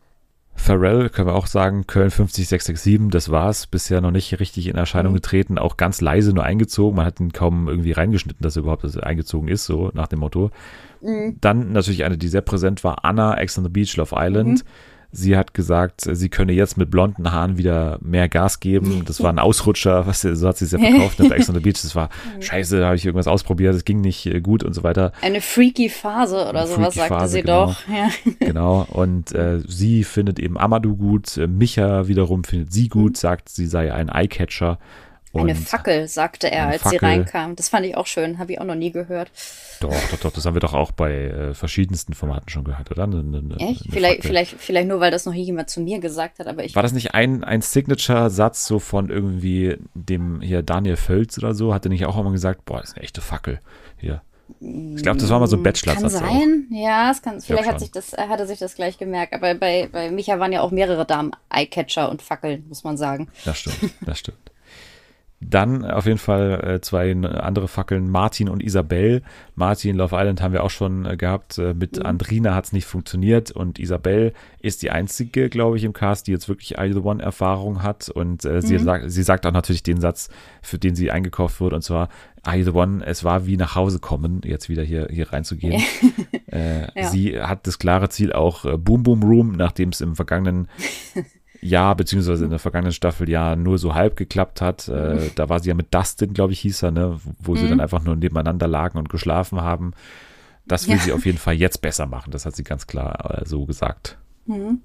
Pharrell können wir auch sagen, Köln 50667, das war's. Bisher noch nicht richtig in Erscheinung mhm. getreten, auch ganz leise nur eingezogen. Man hat ihn kaum irgendwie reingeschnitten, dass er überhaupt eingezogen ist, so nach dem Motto. Mhm. Dann natürlich eine, die sehr präsent war, Anna, Ex on the Beach, Love Island. Mhm. Sie hat gesagt, sie könne jetzt mit blonden Haaren wieder mehr Gas geben. Das war ein Ausrutscher, was, so hat sie es ja verkauft auf Ex on the Beach. Das war scheiße, da habe ich irgendwas ausprobiert, das ging nicht äh, gut und so weiter. Eine freaky Phase oder sowas, sagte Phase, sie genau. doch. Ja. Genau, und äh, sie findet eben Amadou gut, äh, Micha wiederum findet sie gut, sagt, sie sei ein Eyecatcher. Eine Fackel, sagte er, als Fackel. sie reinkam. Das fand ich auch schön, habe ich auch noch nie gehört. Doch, doch, doch, das haben wir doch auch bei äh, verschiedensten Formaten schon gehört, oder? Eine, eine, Echt? Vielleicht, vielleicht, vielleicht nur, weil das noch jemand zu mir gesagt hat, aber ich. War das nicht ein, ein Signature-Satz so von irgendwie dem hier Daniel Völz oder so? Hat er nicht auch immer gesagt, boah, das ist eine echte Fackel hier? Ich glaube, das war mal so ein Bachelor-Satz. Kann sein, auch. ja, es kann, vielleicht hat, sich das, hat er sich das gleich gemerkt. Aber bei, bei Micha waren ja auch mehrere Damen Eyecatcher und Fackeln, muss man sagen. Das stimmt, das stimmt. Dann auf jeden Fall äh, zwei andere Fackeln, Martin und Isabel. Martin Love Island haben wir auch schon äh, gehabt. Äh, mit mhm. Andrina hat es nicht funktioniert und Isabel ist die einzige, glaube ich, im Cast, die jetzt wirklich I The One Erfahrung hat. Und äh, sie, mhm. sagt, sie sagt auch natürlich den Satz, für den sie eingekauft wurde, und zwar I The One, es war wie nach Hause kommen, jetzt wieder hier, hier reinzugehen. ja. Sie hat das klare Ziel auch Boom Boom Room, nachdem es im vergangenen Jahr, beziehungsweise in der vergangenen Staffel ja nur so halb geklappt hat. Äh, da war sie ja mit Dustin, glaube ich, hieß er, ne? wo mhm. sie dann einfach nur nebeneinander lagen und geschlafen haben. Das will ja. sie auf jeden Fall jetzt besser machen. Das hat sie ganz klar äh, so gesagt. Mhm.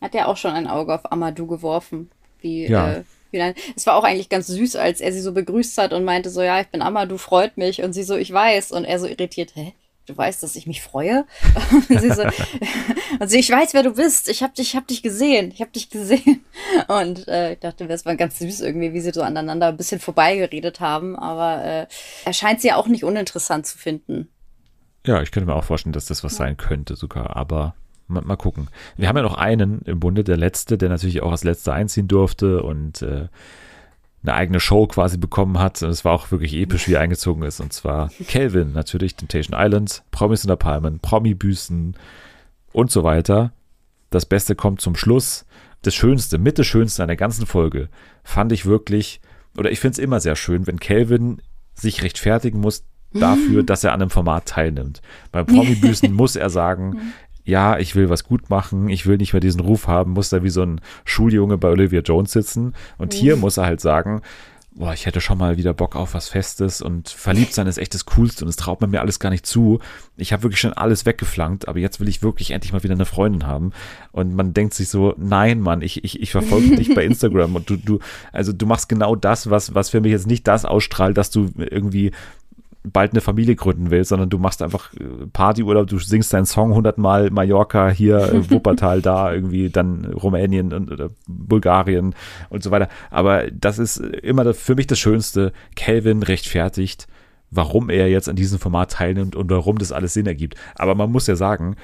Hat ja auch schon ein Auge auf Amadou geworfen. Wie, ja. äh, wie es war auch eigentlich ganz süß, als er sie so begrüßt hat und meinte so, ja, ich bin Amadou, freut mich. Und sie so, ich weiß. Und er so irritiert, hä? Du weißt, dass ich mich freue. und sie so, also ich weiß, wer du bist. Ich habe dich, hab dich gesehen. Ich habe dich gesehen. Und äh, ich dachte, das war ganz süß irgendwie, wie sie so aneinander ein bisschen vorbeigeredet haben. Aber äh, er scheint sie ja auch nicht uninteressant zu finden. Ja, ich könnte mir auch vorstellen, dass das was ja. sein könnte sogar. Aber mal, mal, gucken. Wir haben ja noch einen im Bunde, der letzte, der natürlich auch als letzter einziehen durfte und äh, eine eigene Show quasi bekommen hat. Und es war auch wirklich episch, wie er eingezogen ist. Und zwar Calvin, natürlich, Temptation Island, Promis in der Palmen, Promi-Büßen und so weiter. Das Beste kommt zum Schluss. Das Schönste, mit das Schönste an der ganzen Folge fand ich wirklich, oder ich finde es immer sehr schön, wenn Calvin sich rechtfertigen muss dafür, dass er an einem Format teilnimmt. Beim Promi-Büßen muss er sagen, ja, ich will was gut machen, ich will nicht mehr diesen Ruf haben, muss da wie so ein Schuljunge bei Olivia Jones sitzen. Und hier mhm. muss er halt sagen, boah, ich hätte schon mal wieder Bock auf was Festes und verliebt sein ist echt das Coolste und es traut man mir alles gar nicht zu. Ich habe wirklich schon alles weggeflankt, aber jetzt will ich wirklich endlich mal wieder eine Freundin haben. Und man denkt sich so, nein, Mann, ich, ich, ich verfolge dich bei Instagram und du, du, also du machst genau das, was, was für mich jetzt nicht das ausstrahlt, dass du irgendwie bald eine Familie gründen willst, sondern du machst einfach äh, Partyurlaub, du singst deinen Song hundertmal Mallorca, hier äh, Wuppertal, da irgendwie dann Rumänien und oder Bulgarien und so weiter. Aber das ist immer für mich das Schönste. Calvin rechtfertigt, warum er jetzt an diesem Format teilnimmt und warum das alles Sinn ergibt. Aber man muss ja sagen,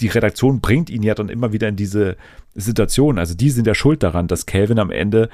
die Redaktion bringt ihn ja dann immer wieder in diese Situation. Also die sind ja schuld daran, dass Calvin am Ende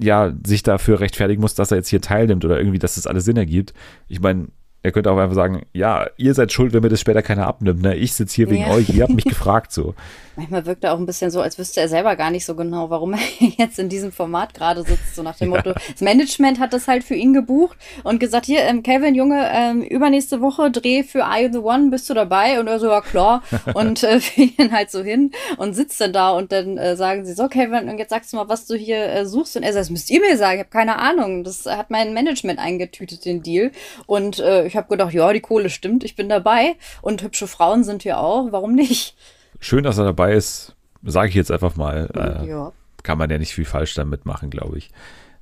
ja, sich dafür rechtfertigen muss, dass er jetzt hier teilnimmt oder irgendwie, dass das alles Sinn ergibt. Ich meine, er könnte auch einfach sagen, ja, ihr seid schuld, wenn mir das später keiner abnimmt. Ne? Ich sitze hier wegen ja. euch, ihr habt mich gefragt so. Manchmal wirkt er auch ein bisschen so, als wüsste er selber gar nicht so genau, warum er jetzt in diesem Format gerade sitzt, so nach dem ja. Motto. Das Management hat das halt für ihn gebucht und gesagt, hier, ähm, Calvin, Junge, ähm, übernächste Woche Dreh für You The One, bist du dabei? Und er so, ja klar. und äh, gehen halt so hin und sitzt dann da und dann äh, sagen sie so, Calvin, und jetzt sagst du mal, was du hier äh, suchst. Und er sagt, das müsst ihr mir sagen, ich habe keine Ahnung. Das hat mein Management eingetütet, den Deal. Und äh, ich habe gedacht, ja, die Kohle stimmt, ich bin dabei. Und hübsche Frauen sind hier auch, warum nicht? schön, dass er dabei ist. Sage ich jetzt einfach mal. Äh, ja. Kann man ja nicht viel falsch damit machen, glaube ich.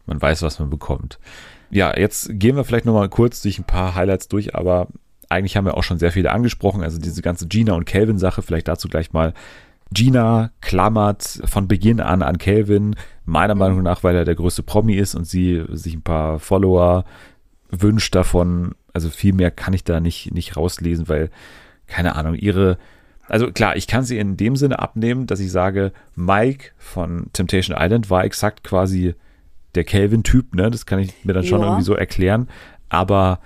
Man weiß, was man bekommt. Ja, jetzt gehen wir vielleicht nochmal kurz durch ein paar Highlights durch, aber eigentlich haben wir auch schon sehr viele angesprochen. Also diese ganze Gina und Calvin-Sache, vielleicht dazu gleich mal. Gina klammert von Beginn an an Calvin, meiner Meinung nach, weil er der größte Promi ist und sie sich ein paar Follower wünscht davon. Also viel mehr kann ich da nicht, nicht rauslesen, weil, keine Ahnung, ihre also klar, ich kann sie in dem Sinne abnehmen, dass ich sage, Mike von Temptation Island war exakt quasi der Calvin-Typ, ne? Das kann ich mir dann schon Ja. irgendwie so erklären. Aber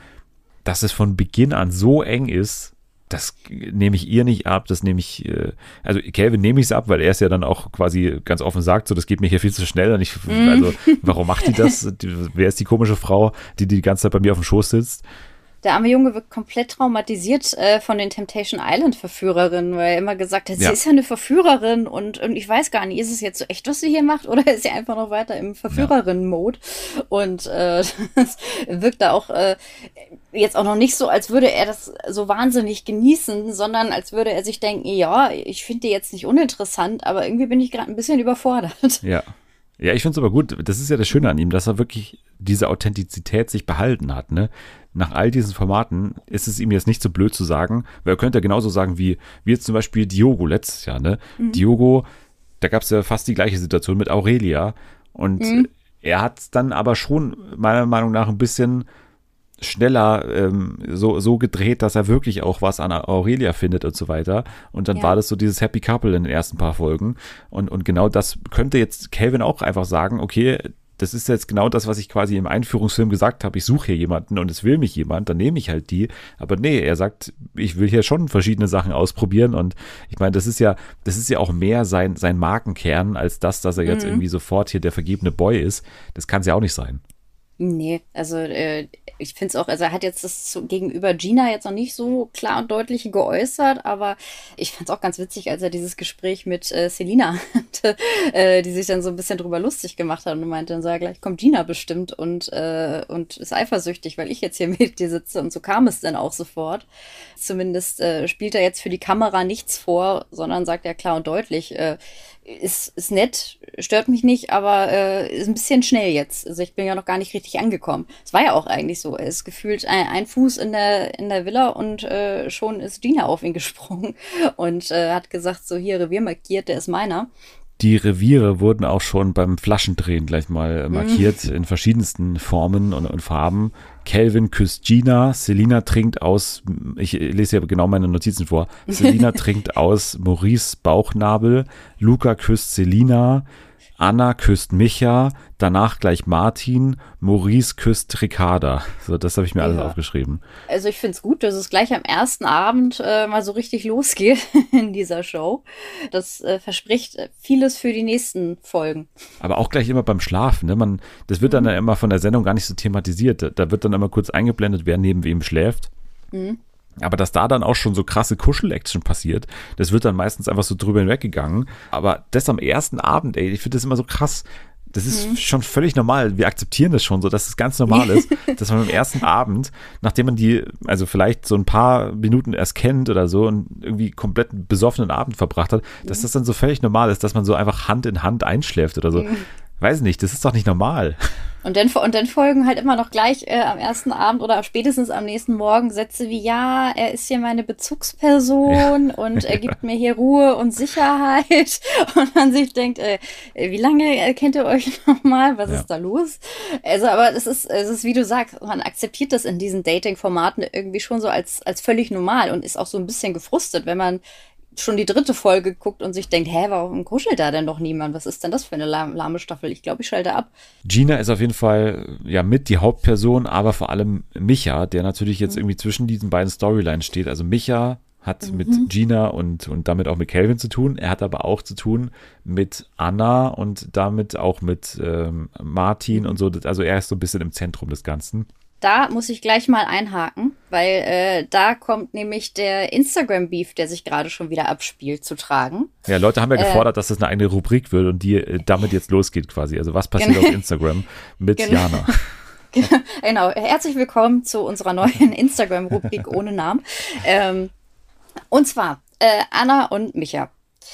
dass es von Beginn an so eng ist, das nehme ich ihr nicht ab, das nehme ich, äh, also Calvin nehme ich es ab, weil er es ja dann auch quasi ganz offen sagt, so das geht mir hier viel zu schnell und ich, Mhm. also warum macht die das? Die, wer ist die komische Frau, die die ganze Zeit bei mir auf dem Schoß sitzt? Der arme Junge wird komplett traumatisiert äh, von den Temptation Island Verführerinnen, weil er immer gesagt hat, sie Ja. ist ja eine Verführerin und, und ich weiß gar nicht, ist es jetzt so echt, was sie hier macht oder ist sie einfach noch weiter im Verführerinnen-Mode? Und äh, das wirkt da auch äh, jetzt auch noch nicht so, als würde er das so wahnsinnig genießen, sondern als würde er sich denken, ja, ich finde die jetzt nicht uninteressant, aber irgendwie bin ich gerade ein bisschen überfordert. Ja. Ja, ich finde es aber gut, das ist ja das Schöne an ihm, dass er wirklich diese Authentizität sich behalten hat, ne? Nach all diesen Formaten ist es ihm jetzt nicht so blöd zu sagen, weil er könnte genauso sagen wie, wie jetzt zum Beispiel Diogo letztes Jahr, ne? Diogo, da gab es ja fast die gleiche Situation mit Aurelia und er hat dann aber schon meiner Meinung nach ein bisschen schneller ähm, so, so gedreht, dass er wirklich auch was an Aurelia findet und so weiter. Und dann Ja. war das so dieses Happy Couple in den ersten paar Folgen. Und, und genau das könnte jetzt Calvin auch einfach sagen, okay, das ist jetzt genau das, was ich quasi im Einführungsfilm gesagt habe. Ich suche hier jemanden und es will mich jemand, dann nehme ich halt die. Aber nee, er sagt, ich will hier schon verschiedene Sachen ausprobieren. Und ich meine, das ist ja, das ist ja auch mehr sein, sein Markenkern, als das, dass er jetzt irgendwie sofort hier der vergebene Boy ist. Das kann es ja auch nicht sein. Nee, also äh, ich finde es auch, also er hat jetzt das gegenüber Gina jetzt noch nicht so klar und deutlich geäußert, aber ich fand es auch ganz witzig, als er dieses Gespräch mit äh, Selina hatte, äh, die sich dann so ein bisschen drüber lustig gemacht hat und meinte dann so, ja, gleich kommt Gina bestimmt und, äh, und ist eifersüchtig, weil ich jetzt hier mit dir sitze und so kam es dann auch sofort. Zumindest äh, spielt er jetzt für die Kamera nichts vor, sondern sagt ja klar und deutlich, äh, ist, ist nett, stört mich nicht, aber äh, ist ein bisschen schnell jetzt. Also ich bin ja noch gar nicht richtig angekommen. Es war ja auch eigentlich so. Er ist gefühlt ein, ein Fuß in der, in der Villa und äh, schon ist Gina auf ihn gesprungen und äh, hat gesagt, so hier Revier markiert, der ist meiner. Die Reviere wurden auch schon beim Flaschendrehen gleich mal markiert in verschiedensten Formen und, und Farben. Calvin küsst Gina, Selina trinkt aus, ich lese ja genau meine Notizen vor, Selina trinkt aus Maurice Bauchnabel, Luca küsst Selina, Anna küsst Micha, danach gleich Martin, Maurice küsst Ricarda. So, das habe ich mir alles Ja. aufgeschrieben. Also ich finde es gut, dass es gleich am ersten Abend äh, mal so richtig losgeht in dieser Show. Das äh, verspricht äh, vieles für die nächsten Folgen. Aber auch gleich immer beim Schlafen. Ne? Man, das wird dann ja immer von der Sendung gar nicht so thematisiert. Da, wird dann immer kurz eingeblendet, wer neben wem schläft. Aber dass da dann auch schon so krasse Kuschel-Action passiert, das wird dann meistens einfach so drüber hinweggegangen. Aber das am ersten Abend, ey, ich finde das immer so krass. Das ist schon völlig normal. Wir akzeptieren das schon so, dass es ganz normal ist, dass man am ersten Abend, nachdem man die, also vielleicht so ein paar Minuten erst kennt oder so und irgendwie komplett einen besoffenen Abend verbracht hat, dass das dann so völlig normal ist, dass man so einfach Hand in Hand einschläft oder so. Weiß nicht, das ist doch nicht normal. Und dann, und dann folgen halt immer noch gleich äh, am ersten Abend oder spätestens am nächsten Morgen Sätze wie, ja, er ist hier meine Bezugsperson und er gibt mir hier Ruhe und Sicherheit. Und man sich denkt, äh, wie lange kennt ihr euch nochmal? Was Ja. ist da los? Also, aber es ist, es ist, wie du sagst, man akzeptiert das in diesen Dating-Formaten irgendwie schon so als, als völlig normal und ist auch so ein bisschen gefrustet, wenn man schon die dritte Folge guckt und sich denkt, hä, warum kuschelt da denn noch niemand? Was ist denn das für eine lahm- lahme Staffel? Ich glaube, ich schalte ab. Gina ist auf jeden Fall ja mit die Hauptperson, aber vor allem Micha, der natürlich jetzt irgendwie zwischen diesen beiden Storylines steht. Also Micha hat mit Gina und, und damit auch mit Calvin zu tun. Er hat aber auch zu tun mit Anna und damit auch mit ähm, Martin und so. Also er ist so ein bisschen im Zentrum des Ganzen. Da muss ich gleich mal einhaken, weil äh, da kommt nämlich der Instagram-Beef, der sich gerade schon wieder abspielt, zu tragen. Ja, Leute haben ja Äh. gefordert, dass das eine eigene Rubrik wird und die äh, damit jetzt losgeht quasi. Also was passiert Genau. auf Instagram mit Genau. Jana? Genau, herzlich willkommen zu unserer neuen Instagram-Rubrik ohne Namen. Ähm, und zwar äh, Anna und Micha.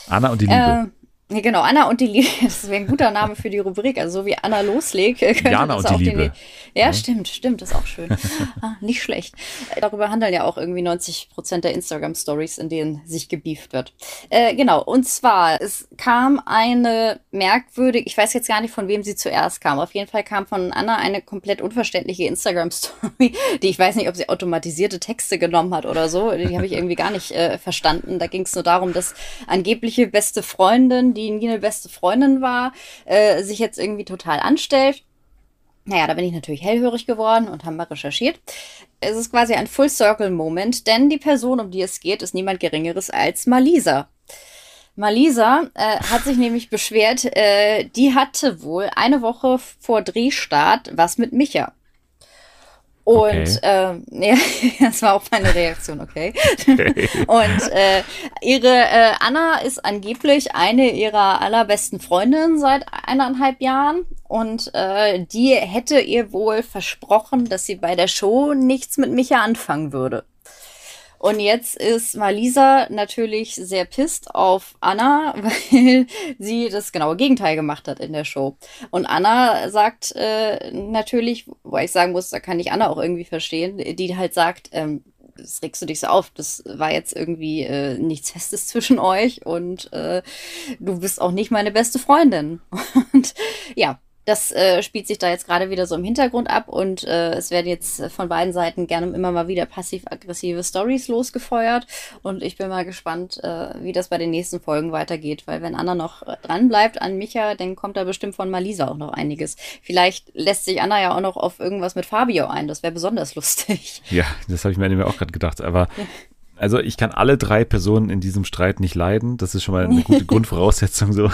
Anna und die Liebe. Nee, genau, Anna und die Liebe. Das wäre ein guter Name für die Rubrik. Also so wie Anna loslegt. könnte Jana das und die auch Liebe. ja, stimmt, stimmt, das ist auch schön. ah, nicht schlecht. Darüber handeln ja auch irgendwie 90 Prozent der Instagram-Stories, in denen sich gebieft wird. Äh, genau, und zwar, es kam eine merkwürdig, ich weiß jetzt gar nicht, von wem sie zuerst kam. Auf jeden Fall kam von Anna eine komplett unverständliche Instagram-Story, die ich weiß nicht, ob sie automatisierte Texte genommen hat oder so. Die habe ich irgendwie gar nicht äh, verstanden. Da ging es nur darum, dass angebliche beste Freundin, die nie eine beste Freundin war, äh, sich jetzt irgendwie total anstellt Naja, da bin ich natürlich hellhörig geworden und haben mal recherchiert. Es ist quasi ein Full-Circle-Moment, denn die Person, um die es geht, ist niemand Geringeres als Malisa. Malisa äh, hat sich nämlich beschwert, äh, die hatte wohl eine Woche vor Drehstart was mit Micha. Und okay. ähm, ja, das war auch meine Reaktion, okay. okay. Und äh, ihre äh, Anna ist angeblich eine ihrer allerbesten Freundinnen seit eineinhalb Jahren. Und äh, die hätte ihr wohl versprochen, dass sie bei der Show nichts mit Micha anfangen würde. Und jetzt ist Malisa natürlich sehr pisst auf Anna, weil sie das genaue Gegenteil gemacht hat in der Show. Und Anna sagt äh, natürlich, wo ich sagen muss, da kann ich Anna auch irgendwie verstehen, die halt sagt, ähm, das regst du dich so auf, das war jetzt irgendwie äh, nichts Festes zwischen euch und äh, du bist auch nicht meine beste Freundin. Und ja, das äh, spielt sich da jetzt gerade wieder so im Hintergrund ab und äh, es werden jetzt von beiden Seiten gerne immer mal wieder passiv-aggressive Stories losgefeuert und ich bin mal gespannt, äh, wie das bei den nächsten Folgen weitergeht, weil wenn Anna noch dran bleibt an Micha, dann kommt da bestimmt von Malisa auch noch einiges. Vielleicht lässt sich Anna ja auch noch auf irgendwas mit Fabio ein, das wäre besonders lustig. Ja, das habe ich mir auch gerade gedacht, aber also ich kann alle drei Personen in diesem Streit nicht leiden. Das ist schon mal eine gute Grundvoraussetzung so.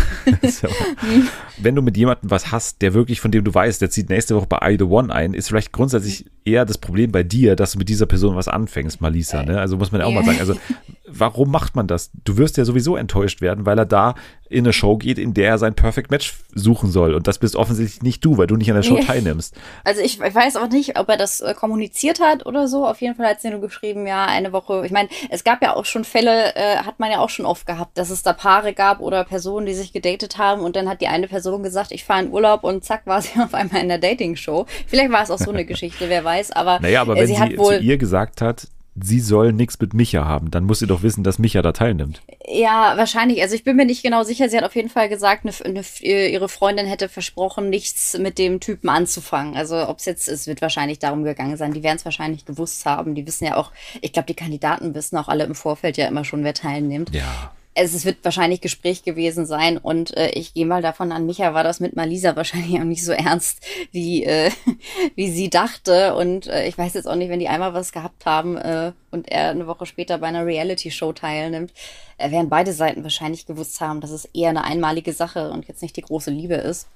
Wenn du mit jemandem was hast, der wirklich, von dem du weißt, der zieht nächste Woche bei I The One ein, ist vielleicht grundsätzlich eher das Problem bei dir, dass du mit dieser Person was anfängst, Malisa. Ne? Also muss man ja auch mal sagen. Also warum macht man das? Du wirst ja sowieso enttäuscht werden, weil er da in eine Show geht, in der er sein Perfect Match suchen soll. Und das bist offensichtlich nicht du, weil du nicht an der Show teilnimmst. Also ich weiß auch nicht, ob er das äh, kommuniziert hat oder so. Auf jeden Fall hat sie nur geschrieben, ja, eine Woche. Ich meine, es gab ja auch schon Fälle, äh, hat man ja auch schon oft gehabt, dass es da Paare gab oder Personen, die sich gedatet haben und dann hat die eine Person gesagt, ich fahre in Urlaub und zack war sie auf einmal in der Dating-Show. Vielleicht war es auch so eine Geschichte, wer weiß. Aber naja, aber wenn sie, sie zu ihr gesagt hat, sie soll nichts mit Micha haben. Dann muss sie doch wissen, dass Micha da teilnimmt. Ja, wahrscheinlich. Also ich bin mir nicht genau sicher. Sie hat auf jeden Fall gesagt, eine, eine, ihre Freundin hätte versprochen, nichts mit dem Typen anzufangen. Also ob es jetzt, es wird wahrscheinlich darum gegangen sein. Die werden es wahrscheinlich gewusst haben. Die wissen ja auch, ich glaube, die Kandidaten wissen auch alle im Vorfeld ja immer schon, wer teilnimmt. Ja es wird wahrscheinlich Gespräch gewesen sein und äh, ich gehe mal davon an, Micha war das mit Malisa wahrscheinlich auch nicht so ernst, wie, äh, wie sie dachte. Und äh, ich weiß jetzt auch nicht, wenn die einmal was gehabt haben äh, und er eine Woche später bei einer Reality-Show teilnimmt, äh, werden beide Seiten wahrscheinlich gewusst haben, dass es eher eine einmalige Sache und jetzt nicht die große Liebe ist.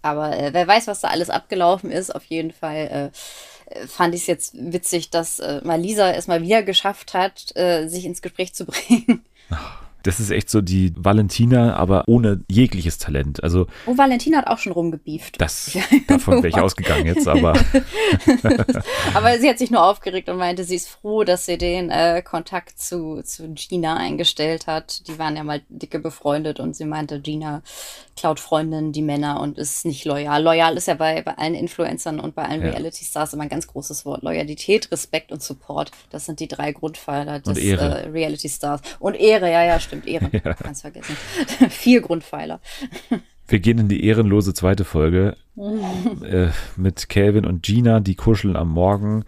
Aber äh, wer weiß, was da alles abgelaufen ist, auf jeden Fall. Äh, fand ich es jetzt witzig, dass äh, Malisa es mal wieder geschafft hat, äh, sich ins Gespräch zu bringen. Ach. Das ist echt so die Valentina, aber ohne jegliches Talent. Also, oh, Valentina hat auch schon rumgebieft. Das, davon wäre ich ausgegangen jetzt, aber. aber sie hat sich nur aufgeregt und meinte, sie ist froh, dass sie den äh, Kontakt zu, zu Gina eingestellt hat. Die waren ja mal dicke befreundet und sie meinte, Gina klaut Freundinnen die Männer und ist nicht loyal. Loyal ist ja bei, bei allen Influencern und bei allen ja. Reality-Stars immer ein ganz großes Wort. Loyalität, Respekt und Support. Das sind die drei Grundpfeiler des äh, Reality-Stars. Und Ehre, ja, ja, stimmt stimmt, Ehren. Ja. Ganz vergessen. Vier Grundpfeiler. Wir gehen in die ehrenlose zweite Folge äh, mit Calvin und Gina, die kuscheln am Morgen,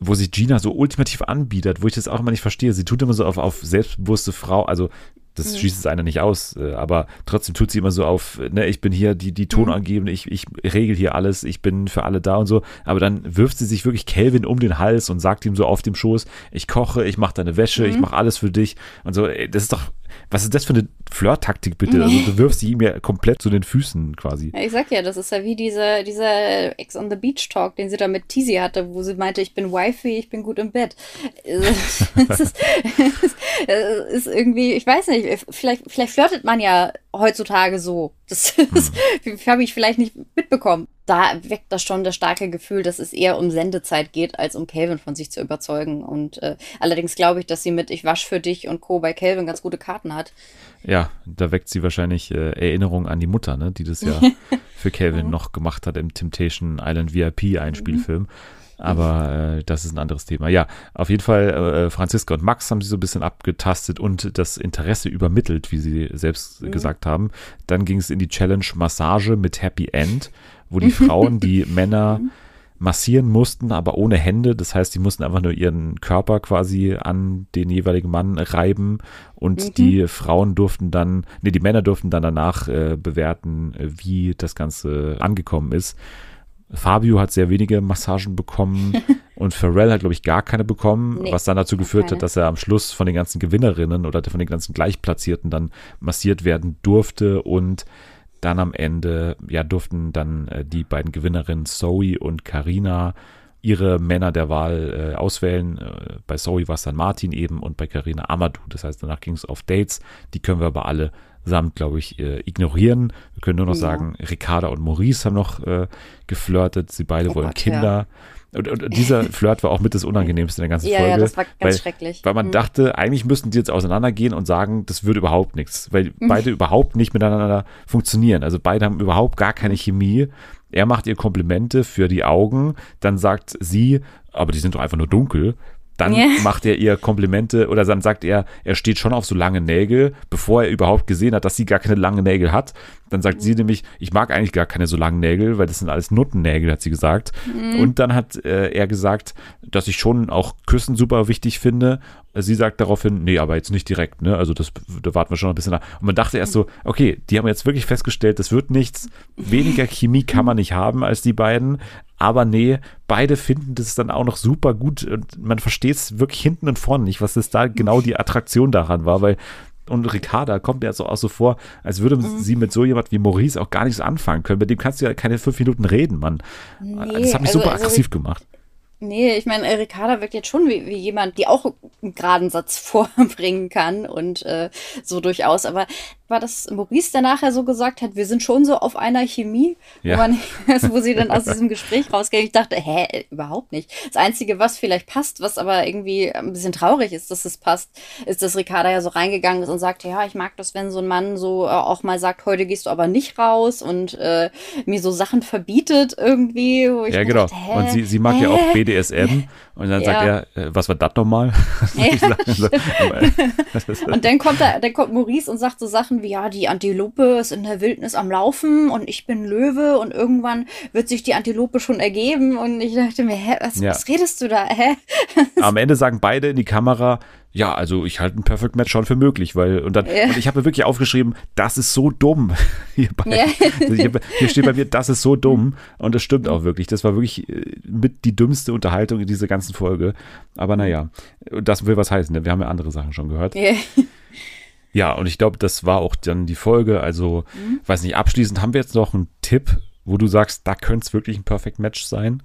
wo sich Gina so ultimativ anbietet, wo ich das auch immer nicht verstehe. Sie tut immer so auf, auf selbstbewusste Frau, also das mhm. schließt es einer nicht aus, äh, aber trotzdem tut sie immer so auf, ne, ich bin hier die, die Tonangebende, ich, ich regel hier alles, ich bin für alle da und so, aber dann wirft sie sich wirklich Kelvin um den Hals und sagt ihm so auf dem Schoß, ich koche, ich mache deine Wäsche, mhm. ich mache alles für dich und so, das ist doch, was ist das für eine Flirt-Taktik bitte? Also du wirfst sie ihm ja komplett zu den Füßen quasi. Ja, ich sag ja, das ist ja wie dieser, dieser Ex on the Beach Talk, den sie da mit Tizi hatte, wo sie meinte, ich bin Wifey, ich bin gut im Bett. Es ist, ist, irgendwie, ich weiß nicht, vielleicht, vielleicht flirtet man ja heutzutage so. Das, das hm. habe ich vielleicht nicht mitbekommen. Da weckt das schon das starke Gefühl, dass es eher um Sendezeit geht, als um Calvin von sich zu überzeugen. Und äh, allerdings glaube ich, dass sie mit Ich wasch für dich und Co. bei Calvin ganz gute Karten hat. Ja, da weckt sie wahrscheinlich äh, Erinnerungen an die Mutter, ne, die das ja für Calvin mhm. noch gemacht hat im Temptation Island VIP Einspielfilm. Mhm. Aber äh, das ist ein anderes Thema. Ja, auf jeden Fall, äh, Franziska und Max haben sie so ein bisschen abgetastet und das Interesse übermittelt, wie sie selbst mhm. gesagt haben. Dann ging es in die Challenge Massage mit Happy End, wo die Frauen die Männer massieren mussten, aber ohne Hände. Das heißt, die mussten einfach nur ihren Körper quasi an den jeweiligen Mann reiben und mhm. die Frauen durften dann, nee, die Männer durften dann danach äh, bewerten, wie das Ganze angekommen ist. Fabio hat sehr wenige Massagen bekommen und Pharrell hat, glaube ich, gar keine bekommen, nee, was dann dazu geführt keine. hat, dass er am Schluss von den ganzen Gewinnerinnen oder von den ganzen Gleichplatzierten dann massiert werden durfte und dann am Ende, ja, durften dann äh, die beiden Gewinnerinnen Zoe und Karina ihre Männer der Wahl äh, auswählen. Äh, bei Zoe war es dann Martin eben und bei Karina Amadou. Das heißt, danach ging es auf Dates. Die können wir aber alle samt, glaube ich, äh, ignorieren. Wir können nur noch ja. sagen, Ricarda und Maurice haben noch äh, geflirtet. Sie beide oh wollen Gott, Kinder. Ja. Und, und, dieser Flirt war auch mit das Unangenehmste in der ganzen ja, Folge. Ja, das war ganz weil, schrecklich. Weil man mhm. dachte, eigentlich müssten die jetzt auseinandergehen und sagen, das würde überhaupt nichts, weil mhm. beide überhaupt nicht miteinander funktionieren. Also beide haben überhaupt gar keine Chemie. Er macht ihr Komplimente für die Augen, dann sagt sie, aber die sind doch einfach nur dunkel. Dann yeah. macht er ihr Komplimente oder dann sagt er, er steht schon auf so lange Nägel, bevor er überhaupt gesehen hat, dass sie gar keine langen Nägel hat. Dann sagt mhm. sie nämlich, ich mag eigentlich gar keine so langen Nägel, weil das sind alles Nuttennägel, hat sie gesagt. Mhm. Und dann hat äh, er gesagt, dass ich schon auch Küssen super wichtig finde. Sie sagt daraufhin, nee, aber jetzt nicht direkt, ne? Also das, da warten wir schon ein bisschen nach. Und man dachte erst so, okay, die haben jetzt wirklich festgestellt, das wird nichts. Weniger Chemie kann man nicht haben als die beiden. Aber nee, beide finden das dann auch noch super gut und man versteht es wirklich hinten und vorne nicht, was das da genau die Attraktion daran war, weil und Ricarda kommt mir so auch so vor, als würde mhm. sie mit so jemand wie Maurice auch gar nichts anfangen können. Mit dem kannst du ja keine fünf Minuten reden, Mann. Nee, das hat mich also, super also aggressiv gemacht. Nee, ich meine, Ricarda wirkt jetzt schon wie, wie jemand, die auch einen geraden Satz vorbringen kann und äh, so durchaus. Aber war das Maurice, der nachher so gesagt hat, wir sind schon so auf einer Chemie, ja. wo, man, wo sie dann aus diesem Gespräch rausgehen. Ich dachte, hä, überhaupt nicht. Das Einzige, was vielleicht passt, was aber irgendwie ein bisschen traurig ist, dass es passt, ist, dass Ricarda ja so reingegangen ist und sagte, ja, ich mag das, wenn so ein Mann so äh, auch mal sagt, heute gehst du aber nicht raus und äh, mir so Sachen verbietet irgendwie. ja, genau. Dachte, und sie, sie mag hä? ja auch BDSM. Und dann ja. sagt er, äh, was war das nochmal? Ja. und dann kommt, er, dann kommt Maurice und sagt so Sachen wie, ja, die Antilope ist in der Wildnis am Laufen und ich bin Löwe und irgendwann wird sich die Antilope schon ergeben. Und ich dachte mir, hä, was, ja. was redest du da? Hä? Am Ende sagen beide in die Kamera, ja, also ich halte ein Perfect Match schon für möglich, weil und dann ja. und ich habe wirklich aufgeschrieben, das ist so dumm. Hier, bei, ja. Also hier, hier, steht bei mir, das ist so dumm und das stimmt auch wirklich. Das war wirklich äh, mit die dümmste Unterhaltung in dieser ganzen Folge. Aber naja, das will was heißen. Ne? Wir haben ja andere Sachen schon gehört. Ja. Ja, und ich glaube, das war auch dann die Folge. Also, mhm. weiß nicht, abschließend haben wir jetzt noch einen Tipp, wo du sagst, da könnte es wirklich ein Perfect Match sein.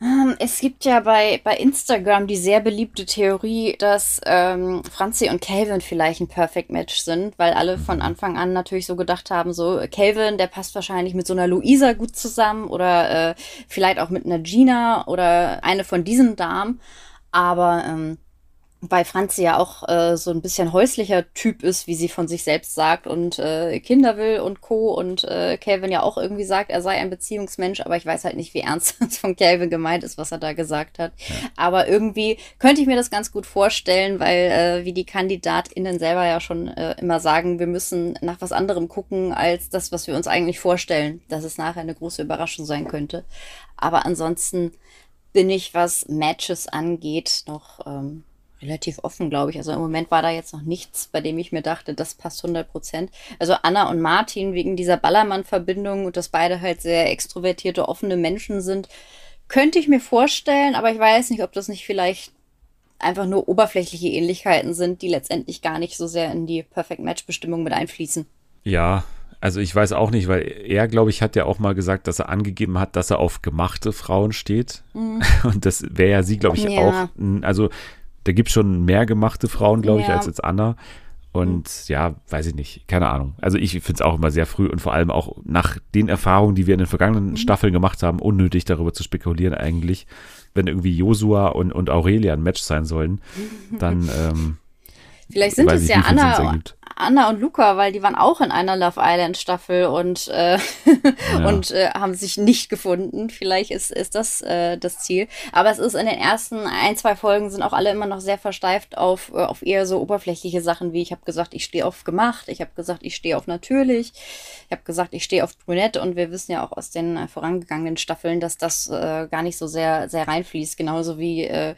Ähm, es gibt ja bei, bei Instagram die sehr beliebte Theorie, dass ähm, Franzi und Calvin vielleicht ein Perfect Match sind, weil alle von mhm. Anfang an natürlich so gedacht haben, so Calvin, der passt wahrscheinlich mit so einer Luisa gut zusammen oder äh, vielleicht auch mit einer Gina oder eine von diesen Damen. Aber ähm, weil Franzi ja auch äh, so ein bisschen häuslicher Typ ist, wie sie von sich selbst sagt und äh, Kinder will und Co. Und äh, Calvin ja auch irgendwie sagt, er sei ein Beziehungsmensch, aber ich weiß halt nicht, wie ernst das von Calvin gemeint ist, was er da gesagt hat. Ja. Aber irgendwie könnte ich mir das ganz gut vorstellen, weil äh, wie die KandidatInnen selber ja schon äh, immer sagen, wir müssen nach was anderem gucken als das, was wir uns eigentlich vorstellen, dass es nachher eine große Überraschung sein könnte. Aber ansonsten bin ich, was Matches angeht, noch ähm, relativ offen, glaube ich. Also im Moment war da jetzt noch nichts, bei dem ich mir dachte, das passt 100 Prozent. Also Anna und Martin wegen dieser Ballermann-Verbindung und dass beide halt sehr extrovertierte, offene Menschen sind, könnte ich mir vorstellen, aber ich weiß nicht, ob das nicht vielleicht einfach nur oberflächliche Ähnlichkeiten sind, die letztendlich gar nicht so sehr in die Perfect Match-Bestimmung mit einfließen. Ja, also ich weiß auch nicht, weil er, glaube ich, hat ja auch mal gesagt, dass er angegeben hat, dass er auf gemachte Frauen steht. Mhm. Und das wäre ja sie, glaube ich, ja. auch. Also da gibt es schon mehr gemachte Frauen, glaube ich, als jetzt Anna. Und mhm. ja, weiß ich nicht, keine Ahnung. Also ich finde es auch immer sehr früh und vor allem auch nach den Erfahrungen, die wir in den vergangenen mhm. Staffeln gemacht haben, unnötig darüber zu spekulieren eigentlich. Wenn irgendwie Josua und, und Aurelia ein Match sein sollen, dann ähm, Vielleicht sind es ja Anna, Anna und Luca, weil die waren auch in einer Love Island Staffel und, äh, ja. und äh, haben sich nicht gefunden. Vielleicht ist, ist das äh, das Ziel. Aber es ist in den ersten ein, zwei Folgen sind auch alle immer noch sehr versteift auf, äh, auf eher so oberflächliche Sachen, wie ich habe gesagt, ich stehe auf gemacht, ich habe gesagt, ich stehe auf natürlich, ich habe gesagt, ich stehe auf brünett und wir wissen ja auch aus den äh, vorangegangenen Staffeln, dass das äh, gar nicht so sehr, sehr reinfließt. Genauso wie äh,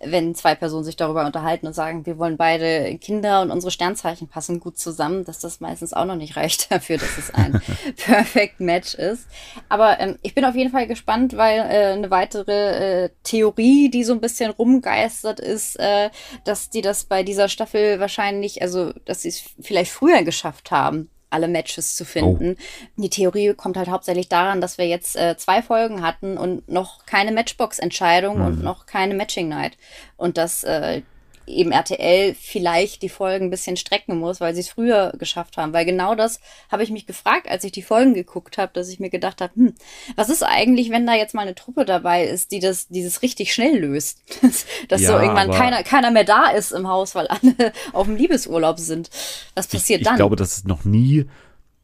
wenn zwei Personen sich darüber unterhalten und sagen, wir wollen beide Kinder und unsere Sternzeichen passen gut zusammen, dass das meistens auch noch nicht reicht dafür, dass es ein Perfect Match ist. Aber ähm, ich bin auf jeden Fall gespannt, weil äh, eine weitere äh, Theorie, die so ein bisschen rumgeistert ist, äh, dass die das bei dieser Staffel wahrscheinlich, also dass sie es vielleicht früher geschafft haben, alle Matches zu finden. Oh. Die Theorie kommt halt hauptsächlich daran, dass wir jetzt äh, zwei Folgen hatten und noch keine Matchbox-Entscheidung mhm. und noch keine Matching Night. Und dass äh, eben RTL vielleicht die Folgen ein bisschen strecken muss, weil sie es früher geschafft haben. Weil genau das habe ich mich gefragt, als ich die Folgen geguckt habe, dass ich mir gedacht habe, hm, was ist eigentlich, wenn da jetzt mal eine Truppe dabei ist, die das dieses richtig schnell löst? dass ja, so irgendwann keiner, keiner mehr da ist im Haus, weil alle auf dem Liebesurlaub sind. Was passiert ich, dann? Ich glaube, dass es noch nie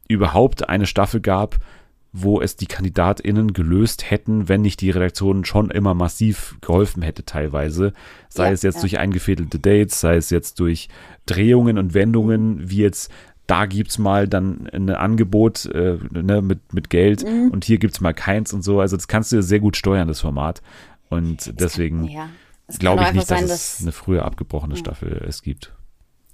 überhaupt eine Staffel gab, wo es die KandidatInnen gelöst hätten, wenn nicht die Redaktion schon immer massiv geholfen hätte, teilweise. Sei ja, es jetzt ja. durch eingefädelte Dates, sei es jetzt durch Drehungen und Wendungen, wie jetzt da gibt's mal dann ein Angebot äh, ne, mit, mit Geld mhm. und hier gibt's mal keins und so. Also das kannst du sehr gut steuern, das Format. Und deswegen ja. glaube ich nicht, dass es eine früher abgebrochene Staffel es gibt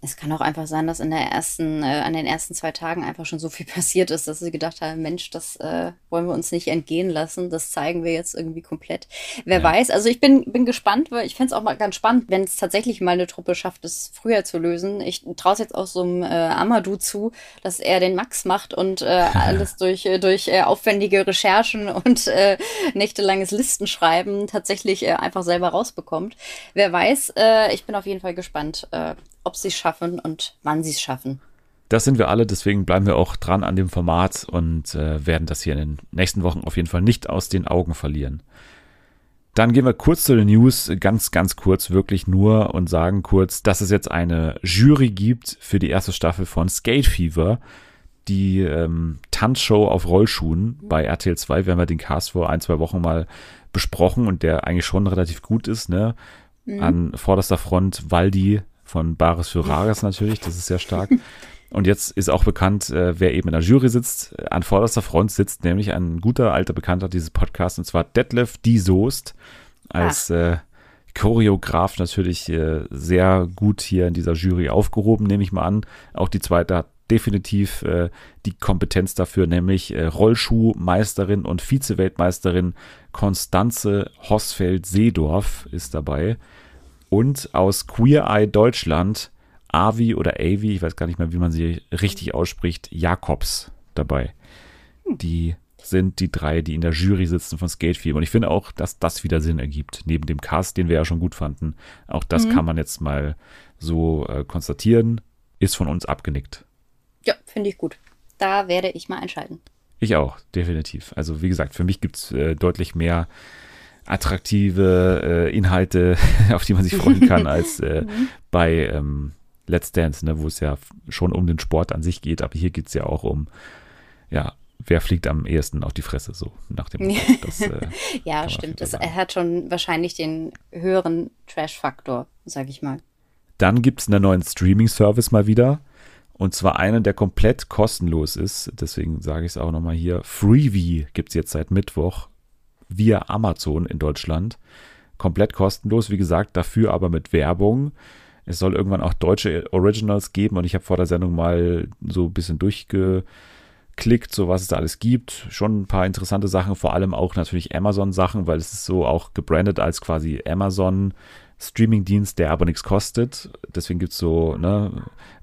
es kann auch einfach sein, dass in der ersten, äh, an den ersten zwei Tagen einfach schon so viel passiert ist, dass sie gedacht haben, Mensch, das äh, wollen wir uns nicht entgehen lassen. Das zeigen wir jetzt irgendwie komplett. Wer ja. weiß, also ich bin, bin gespannt, weil ich fände es auch mal ganz spannend, wenn es tatsächlich mal eine Truppe schafft, es früher zu lösen. Ich traue es jetzt auch so einem äh, Amadou zu, dass er den Max macht und äh, alles durch, äh, durch äh, aufwendige Recherchen und äh, nächtelanges Listenschreiben tatsächlich äh, einfach selber rausbekommt. Wer weiß, äh, ich bin auf jeden Fall gespannt, äh, ob sie es schaffen und wann sie es schaffen. Das sind wir alle, deswegen bleiben wir auch dran an dem Format und äh, werden das hier in den nächsten Wochen auf jeden Fall nicht aus den Augen verlieren. Dann gehen wir kurz zu den News, ganz, ganz kurz, wirklich nur und sagen kurz, dass es jetzt eine Jury gibt für die erste Staffel von Skate Fever, die ähm, Tanzshow auf Rollschuhen bei RTL 2. Wir haben ja den Cast vor ein, zwei Wochen mal besprochen und der eigentlich schon relativ gut ist, ne? Mhm. An vorderster Front Waldi, von Baris für Rares natürlich, das ist sehr stark. Und jetzt ist auch bekannt, äh, wer eben in der Jury sitzt. An vorderster Front sitzt nämlich ein guter alter Bekannter dieses Podcasts, und zwar Detlef D. Soest, als äh, Choreograf natürlich äh, sehr gut hier in dieser Jury aufgehoben, nehme ich mal an. Auch die zweite hat definitiv äh, die Kompetenz dafür, nämlich äh, Rollschuhmeisterin und Vize-Weltmeisterin Konstanze Hosfeld-Seedorf ist dabei und aus Queer Eye Deutschland Avi oder Avi, ich weiß gar nicht mehr, wie man sie richtig ausspricht, Jakobs dabei. Die sind die drei, die in der Jury sitzen von Skatefilm. Und ich finde auch, dass das wieder Sinn ergibt. Neben dem Cast, den wir ja schon gut fanden. Auch das mhm. kann man jetzt mal so äh, konstatieren. Ist von uns abgenickt. Ja, finde ich gut. Da werde ich mal einschalten. Ich auch, definitiv. Also wie gesagt, für mich gibt es äh, deutlich mehr attraktive äh, Inhalte, auf die man sich freuen kann, als äh, mhm. bei ähm, Let's Dance, ne, wo es ja schon um den Sport an sich geht, aber hier geht es ja auch um, ja, wer fliegt am ehesten auf die Fresse, so nach dem Motto. Das, äh, ja, stimmt. Das, er hat schon wahrscheinlich den höheren Trash-Faktor, sag ich mal. Dann gibt es einen neuen Streaming-Service mal wieder. Und zwar einen, der komplett kostenlos ist. Deswegen sage ich es auch nochmal hier. Freebie gibt es jetzt seit Mittwoch via Amazon in Deutschland. Komplett kostenlos, wie gesagt, dafür aber mit Werbung. Es soll irgendwann auch deutsche Originals geben und ich habe vor der Sendung mal so ein bisschen durchgeklickt, so was es da alles gibt. Schon ein paar interessante Sachen, vor allem auch natürlich Amazon-Sachen, weil es ist so auch gebrandet als quasi Amazon. Streaming-Dienst, der aber nichts kostet. Deswegen gibt es so ne,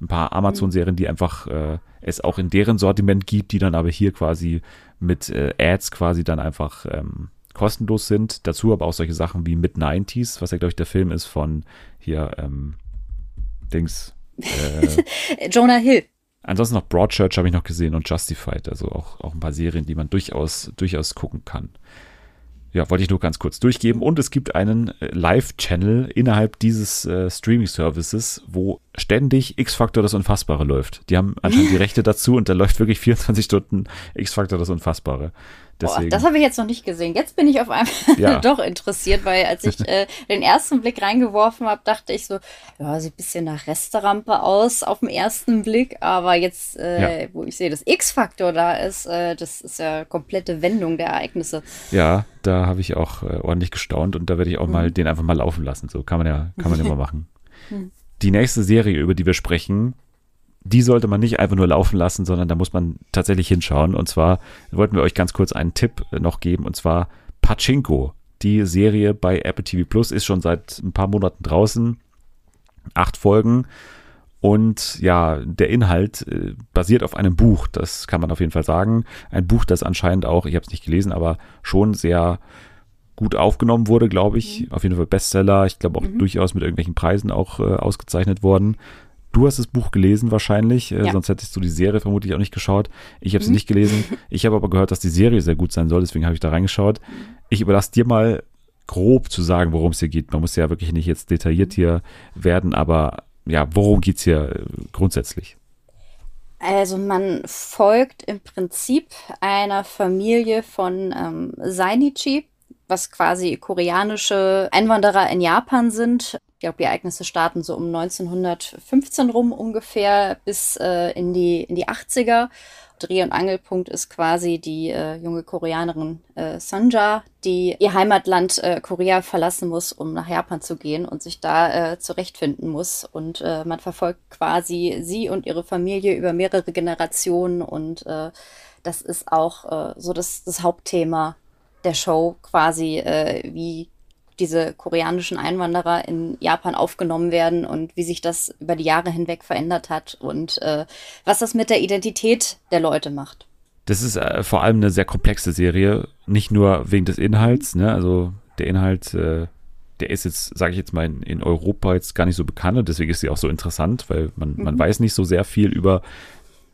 ein paar Amazon-Serien, die einfach äh, es auch in deren Sortiment gibt, die dann aber hier quasi mit äh, Ads quasi dann einfach ähm, kostenlos sind. Dazu aber auch solche Sachen wie Mid-90s, was ja, glaube ich, der Film ist von hier, ähm, Dings. Äh, Jonah Hill. Ansonsten noch Broadchurch habe ich noch gesehen und Justified, also auch, auch ein paar Serien, die man durchaus, durchaus gucken kann. Ja, wollte ich nur ganz kurz durchgeben. Und es gibt einen äh, Live-Channel innerhalb dieses äh, Streaming-Services, wo ständig X-Factor das Unfassbare läuft. Die haben anscheinend die Rechte dazu und da läuft wirklich 24 Stunden X-Factor das Unfassbare. Deswegen. Boah, das habe ich jetzt noch nicht gesehen. Jetzt bin ich auf einmal ja. doch interessiert, weil als ich äh, den ersten Blick reingeworfen habe, dachte ich so, ja, sieht ein bisschen nach Resterampe aus auf den ersten Blick, aber jetzt, äh, ja. wo ich sehe, dass X-Faktor da ist, äh, das ist ja komplette Wendung der Ereignisse. Ja, da habe ich auch äh, ordentlich gestaunt und da werde ich auch mhm. mal den einfach mal laufen lassen. So kann man ja, kann man immer machen. Mhm. die nächste Serie, über die wir sprechen, die sollte man nicht einfach nur laufen lassen, sondern da muss man tatsächlich hinschauen. Und zwar wollten wir euch ganz kurz einen Tipp noch geben, und zwar Pachinko. Die Serie bei Apple TV Plus ist schon seit ein paar Monaten draußen. Acht Folgen. Und ja, der Inhalt äh, basiert auf einem Buch, das kann man auf jeden Fall sagen. Ein Buch, das anscheinend auch, ich habe es nicht gelesen, aber schon sehr gut aufgenommen wurde, glaube ich. Mhm. Auf jeden Fall Bestseller. Ich glaube auch mhm. durchaus mit irgendwelchen Preisen auch äh, ausgezeichnet worden. Du hast das Buch gelesen wahrscheinlich, äh, ja. sonst hättest du die Serie vermutlich auch nicht geschaut. Ich habe mhm. sie nicht gelesen. Ich habe aber gehört, dass die Serie sehr gut sein soll, deswegen habe ich da reingeschaut. Ich überlasse dir mal grob zu sagen, worum es hier geht. Man muss ja wirklich nicht jetzt detailliert hier werden, aber ja, worum geht es hier äh, grundsätzlich? Also man folgt im Prinzip einer Familie von ähm, Sainichi, was quasi koreanische Einwanderer in Japan sind glaube, die Ereignisse starten so um 1915 rum ungefähr bis äh, in, die, in die 80er. Dreh- und Angelpunkt ist quasi die äh, junge Koreanerin äh, Sanja, die ihr Heimatland äh, Korea verlassen muss, um nach Japan zu gehen und sich da äh, zurechtfinden muss. Und äh, man verfolgt quasi sie und ihre Familie über mehrere Generationen und das ist auch so das, das Hauptthema der Show quasi, wie diese koreanischen Einwanderer in Japan aufgenommen werden und wie sich das über die Jahre hinweg verändert hat und äh, was das mit der Identität der Leute macht. Das ist äh, vor allem eine sehr komplexe Serie, nicht nur wegen des Inhalts, ne? also der Inhalt, äh, der ist jetzt, sage ich jetzt mal, in, in, Europa jetzt gar nicht so bekannt und deswegen ist sie auch so interessant, weil man, mhm. man weiß nicht so sehr viel über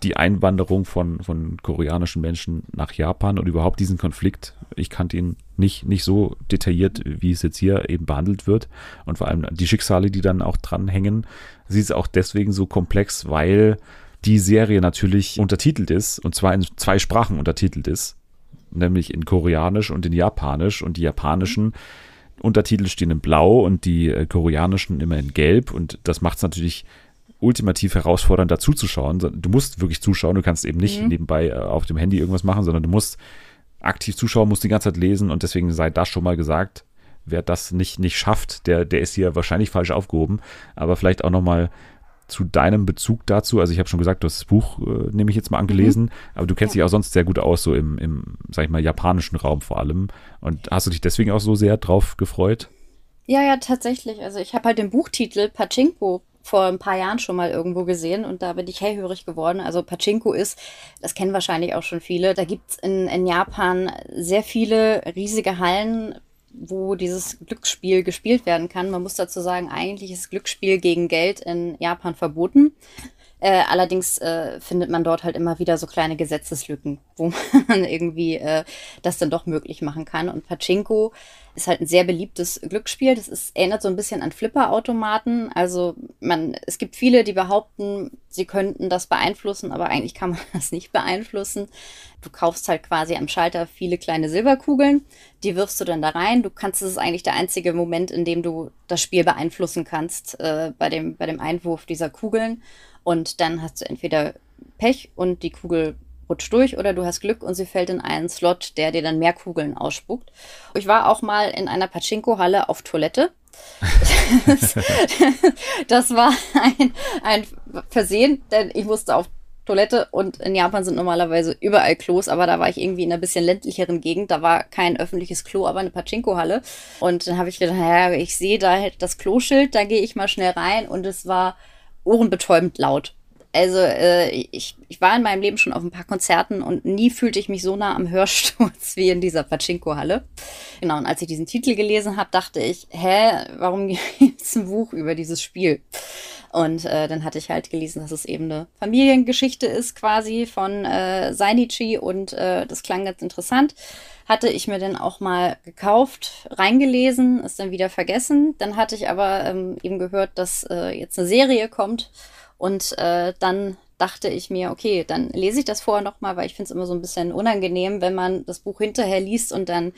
die Einwanderung von, von koreanischen Menschen nach Japan und überhaupt diesen Konflikt. Ich kannte ihn nicht, nicht so detailliert, wie es jetzt hier eben behandelt wird. Und vor allem die Schicksale, die dann auch dranhängen. Sie ist auch deswegen so komplex, weil die Serie natürlich untertitelt ist und zwar in zwei Sprachen untertitelt ist, nämlich in Koreanisch und in Japanisch. Und die japanischen Untertitel stehen in Blau und die äh, koreanischen immer in Gelb. Und das macht es natürlich ultimativ herausfordernd, dazu zu schauen. Du musst wirklich zuschauen, du kannst eben nicht mhm. nebenbei äh, auf dem Handy irgendwas machen, sondern du musst aktiv zuschauen, musst die ganze Zeit lesen und deswegen sei das schon mal gesagt. Wer das nicht, nicht schafft, der, der ist hier wahrscheinlich falsch aufgehoben. Aber vielleicht auch nochmal zu deinem Bezug dazu. Also ich habe schon gesagt, du hast das Buch, äh, nehme ich jetzt mal angelesen, mhm. aber du kennst ja. dich auch sonst sehr gut aus, so im, im, sag ich mal, japanischen Raum vor allem. Und hast du dich deswegen auch so sehr drauf gefreut? Ja, ja, tatsächlich. Also ich habe halt den Buchtitel Pachinko vor ein paar Jahren schon mal irgendwo gesehen und da bin ich hellhörig geworden. Also Pachinko ist, das kennen wahrscheinlich auch schon viele, da gibt's in, in Japan sehr viele riesige Hallen, wo dieses Glücksspiel gespielt werden kann. Man muss dazu sagen, eigentlich ist Glücksspiel gegen Geld in Japan verboten. Äh, allerdings äh, findet man dort halt immer wieder so kleine Gesetzeslücken, wo man irgendwie äh, das dann doch möglich machen kann. Und Pachinko ist halt ein sehr beliebtes Glücksspiel. Das ist, erinnert so ein bisschen an Flipperautomaten. Also man, es gibt viele, die behaupten, sie könnten das beeinflussen, aber eigentlich kann man das nicht beeinflussen. Du kaufst halt quasi am Schalter viele kleine Silberkugeln, die wirfst du dann da rein. Du kannst, es ist eigentlich der einzige Moment, in dem du das Spiel beeinflussen kannst, äh, bei, dem, bei dem Einwurf dieser Kugeln. Und dann hast du entweder Pech und die Kugel rutscht durch oder du hast Glück und sie fällt in einen Slot, der dir dann mehr Kugeln ausspuckt. Ich war auch mal in einer Pachinko-Halle auf Toilette. das, das war ein, ein Versehen, denn ich musste auf Toilette und in Japan sind normalerweise überall Klos, aber da war ich irgendwie in einer bisschen ländlicheren Gegend. Da war kein öffentliches Klo, aber eine Pachinko-Halle. Und dann habe ich gedacht, naja, ich sehe da das Kloschild, da gehe ich mal schnell rein und es war ohrenbetäubend laut. Also äh, ich, ich war in meinem Leben schon auf ein paar Konzerten und nie fühlte ich mich so nah am Hörsturz wie in dieser Pachinko-Halle. Genau, und als ich diesen Titel gelesen habe, dachte ich, hä, warum gibt es ein Buch über dieses Spiel? Und äh, dann hatte ich halt gelesen, dass es eben eine Familiengeschichte ist quasi von äh, Sainichi und äh, das klang ganz interessant. Hatte ich mir dann auch mal gekauft, reingelesen, ist dann wieder vergessen. Dann hatte ich aber ähm, eben gehört, dass äh, jetzt eine Serie kommt und äh, dann dachte ich mir, okay, dann lese ich das vorher nochmal, weil ich finde es immer so ein bisschen unangenehm, wenn man das Buch hinterher liest und dann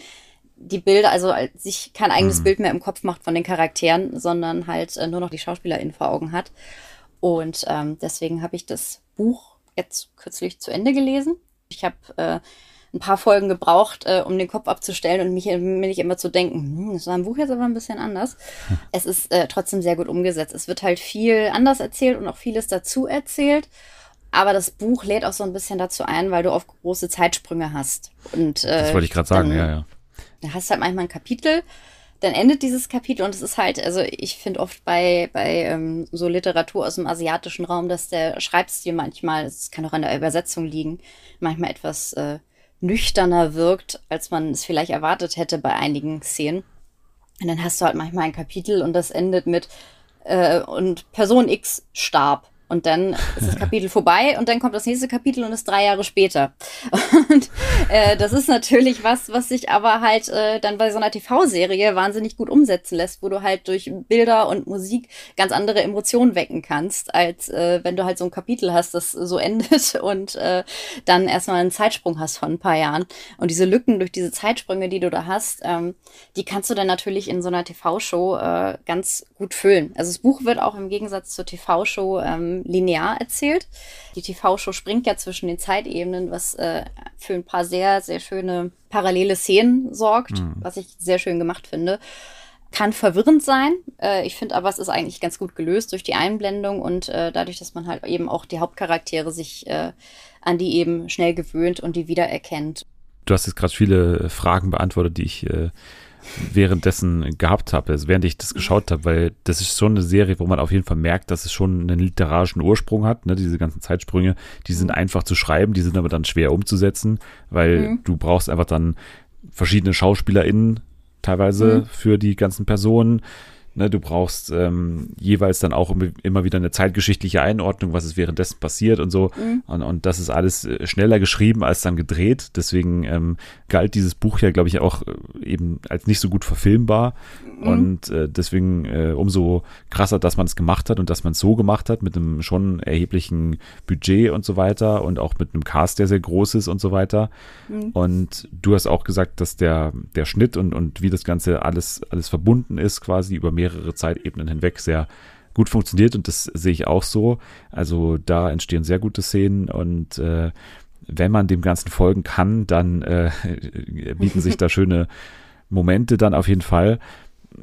die Bilder, also sich kein eigenes mhm. Bild mehr im Kopf macht von den Charakteren, sondern halt äh, nur noch die SchauspielerInnen vor Augen hat. Und ähm, deswegen habe ich das Buch jetzt kürzlich zu Ende gelesen. Ich habe äh, ein paar Folgen gebraucht, äh, um den Kopf abzustellen und mich, mir nicht immer zu denken, hm, das war im Buch jetzt aber ein bisschen anders. Hm. Es ist äh, trotzdem sehr gut umgesetzt. Es wird halt viel anders erzählt und auch vieles dazu erzählt. Aber das Buch lädt auch so ein bisschen dazu ein, weil du oft große Zeitsprünge hast. Und, äh, das wollte ich gerade sagen, ja, ja. Da hast halt manchmal ein Kapitel, dann endet dieses Kapitel und es ist halt, also ich finde oft bei, bei ähm, so Literatur aus dem asiatischen Raum, dass der Schreibstil manchmal, es kann auch an der Übersetzung liegen, manchmal etwas äh, nüchterner wirkt, als man es vielleicht erwartet hätte bei einigen Szenen. Und dann hast du halt manchmal ein Kapitel und das endet mit äh, und Person X starb. Und dann ist das Kapitel vorbei und dann kommt das nächste Kapitel und ist drei Jahre später. Und äh, das ist natürlich was, was sich aber halt äh, dann bei so einer TV-Serie wahnsinnig gut umsetzen lässt, wo du halt durch Bilder und Musik ganz andere Emotionen wecken kannst, als äh, wenn du halt so ein Kapitel hast, das so endet und äh, dann erstmal einen Zeitsprung hast von ein paar Jahren. Und diese Lücken durch diese Zeitsprünge, die du da hast, ähm, die kannst du dann natürlich in so einer TV-Show äh, ganz gut füllen. Also das Buch wird auch im Gegensatz zur TV-Show ähm, linear erzählt. Die TV-Show springt ja zwischen den Zeitebenen, was äh, für ein paar sehr, sehr schöne parallele Szenen sorgt, mhm. was ich sehr schön gemacht finde. Kann verwirrend sein. Äh, ich finde aber, es ist eigentlich ganz gut gelöst durch die Einblendung und äh, dadurch, dass man halt eben auch die Hauptcharaktere sich äh, an die eben schnell gewöhnt und die wiedererkennt. Du hast jetzt gerade viele Fragen beantwortet, die ich äh, währenddessen gehabt habe, also während ich das geschaut habe, weil das ist schon eine Serie, wo man auf jeden Fall merkt, dass es schon einen literarischen Ursprung hat. Ne? Diese ganzen Zeitsprünge, die sind mhm. einfach zu schreiben, die sind aber dann schwer umzusetzen, weil mhm. du brauchst einfach dann verschiedene SchauspielerInnen teilweise mhm. für die ganzen Personen. Ne, du brauchst ähm, jeweils dann auch immer wieder eine zeitgeschichtliche Einordnung, was ist währenddessen passiert und so. Mhm. Und, und das ist alles äh, schneller geschrieben als dann gedreht. Deswegen ähm, galt dieses Buch ja, glaube ich, auch äh, eben als nicht so gut verfilmbar. Mhm. Und äh, deswegen äh, umso krasser, dass man es gemacht hat und dass man es so gemacht hat, mit einem schon erheblichen Budget und so weiter und auch mit einem Cast, der sehr groß ist und so weiter. Mhm. Und du hast auch gesagt, dass der, der Schnitt und, und wie das Ganze alles, alles verbunden ist, quasi über mehrere mehrere Zeitebenen hinweg sehr gut funktioniert und das sehe ich auch so. Also da entstehen sehr gute Szenen und äh, wenn man dem Ganzen folgen kann, dann äh, bieten sich da schöne Momente dann auf jeden Fall.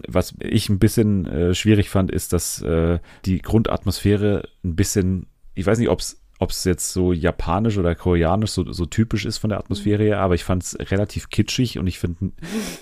Was ich ein bisschen äh, schwierig fand, ist, dass äh, die Grundatmosphäre ein bisschen, ich weiß nicht, ob es ob es jetzt so japanisch oder koreanisch so, so typisch ist von der Atmosphäre her, aber ich fand es relativ kitschig und ich finde,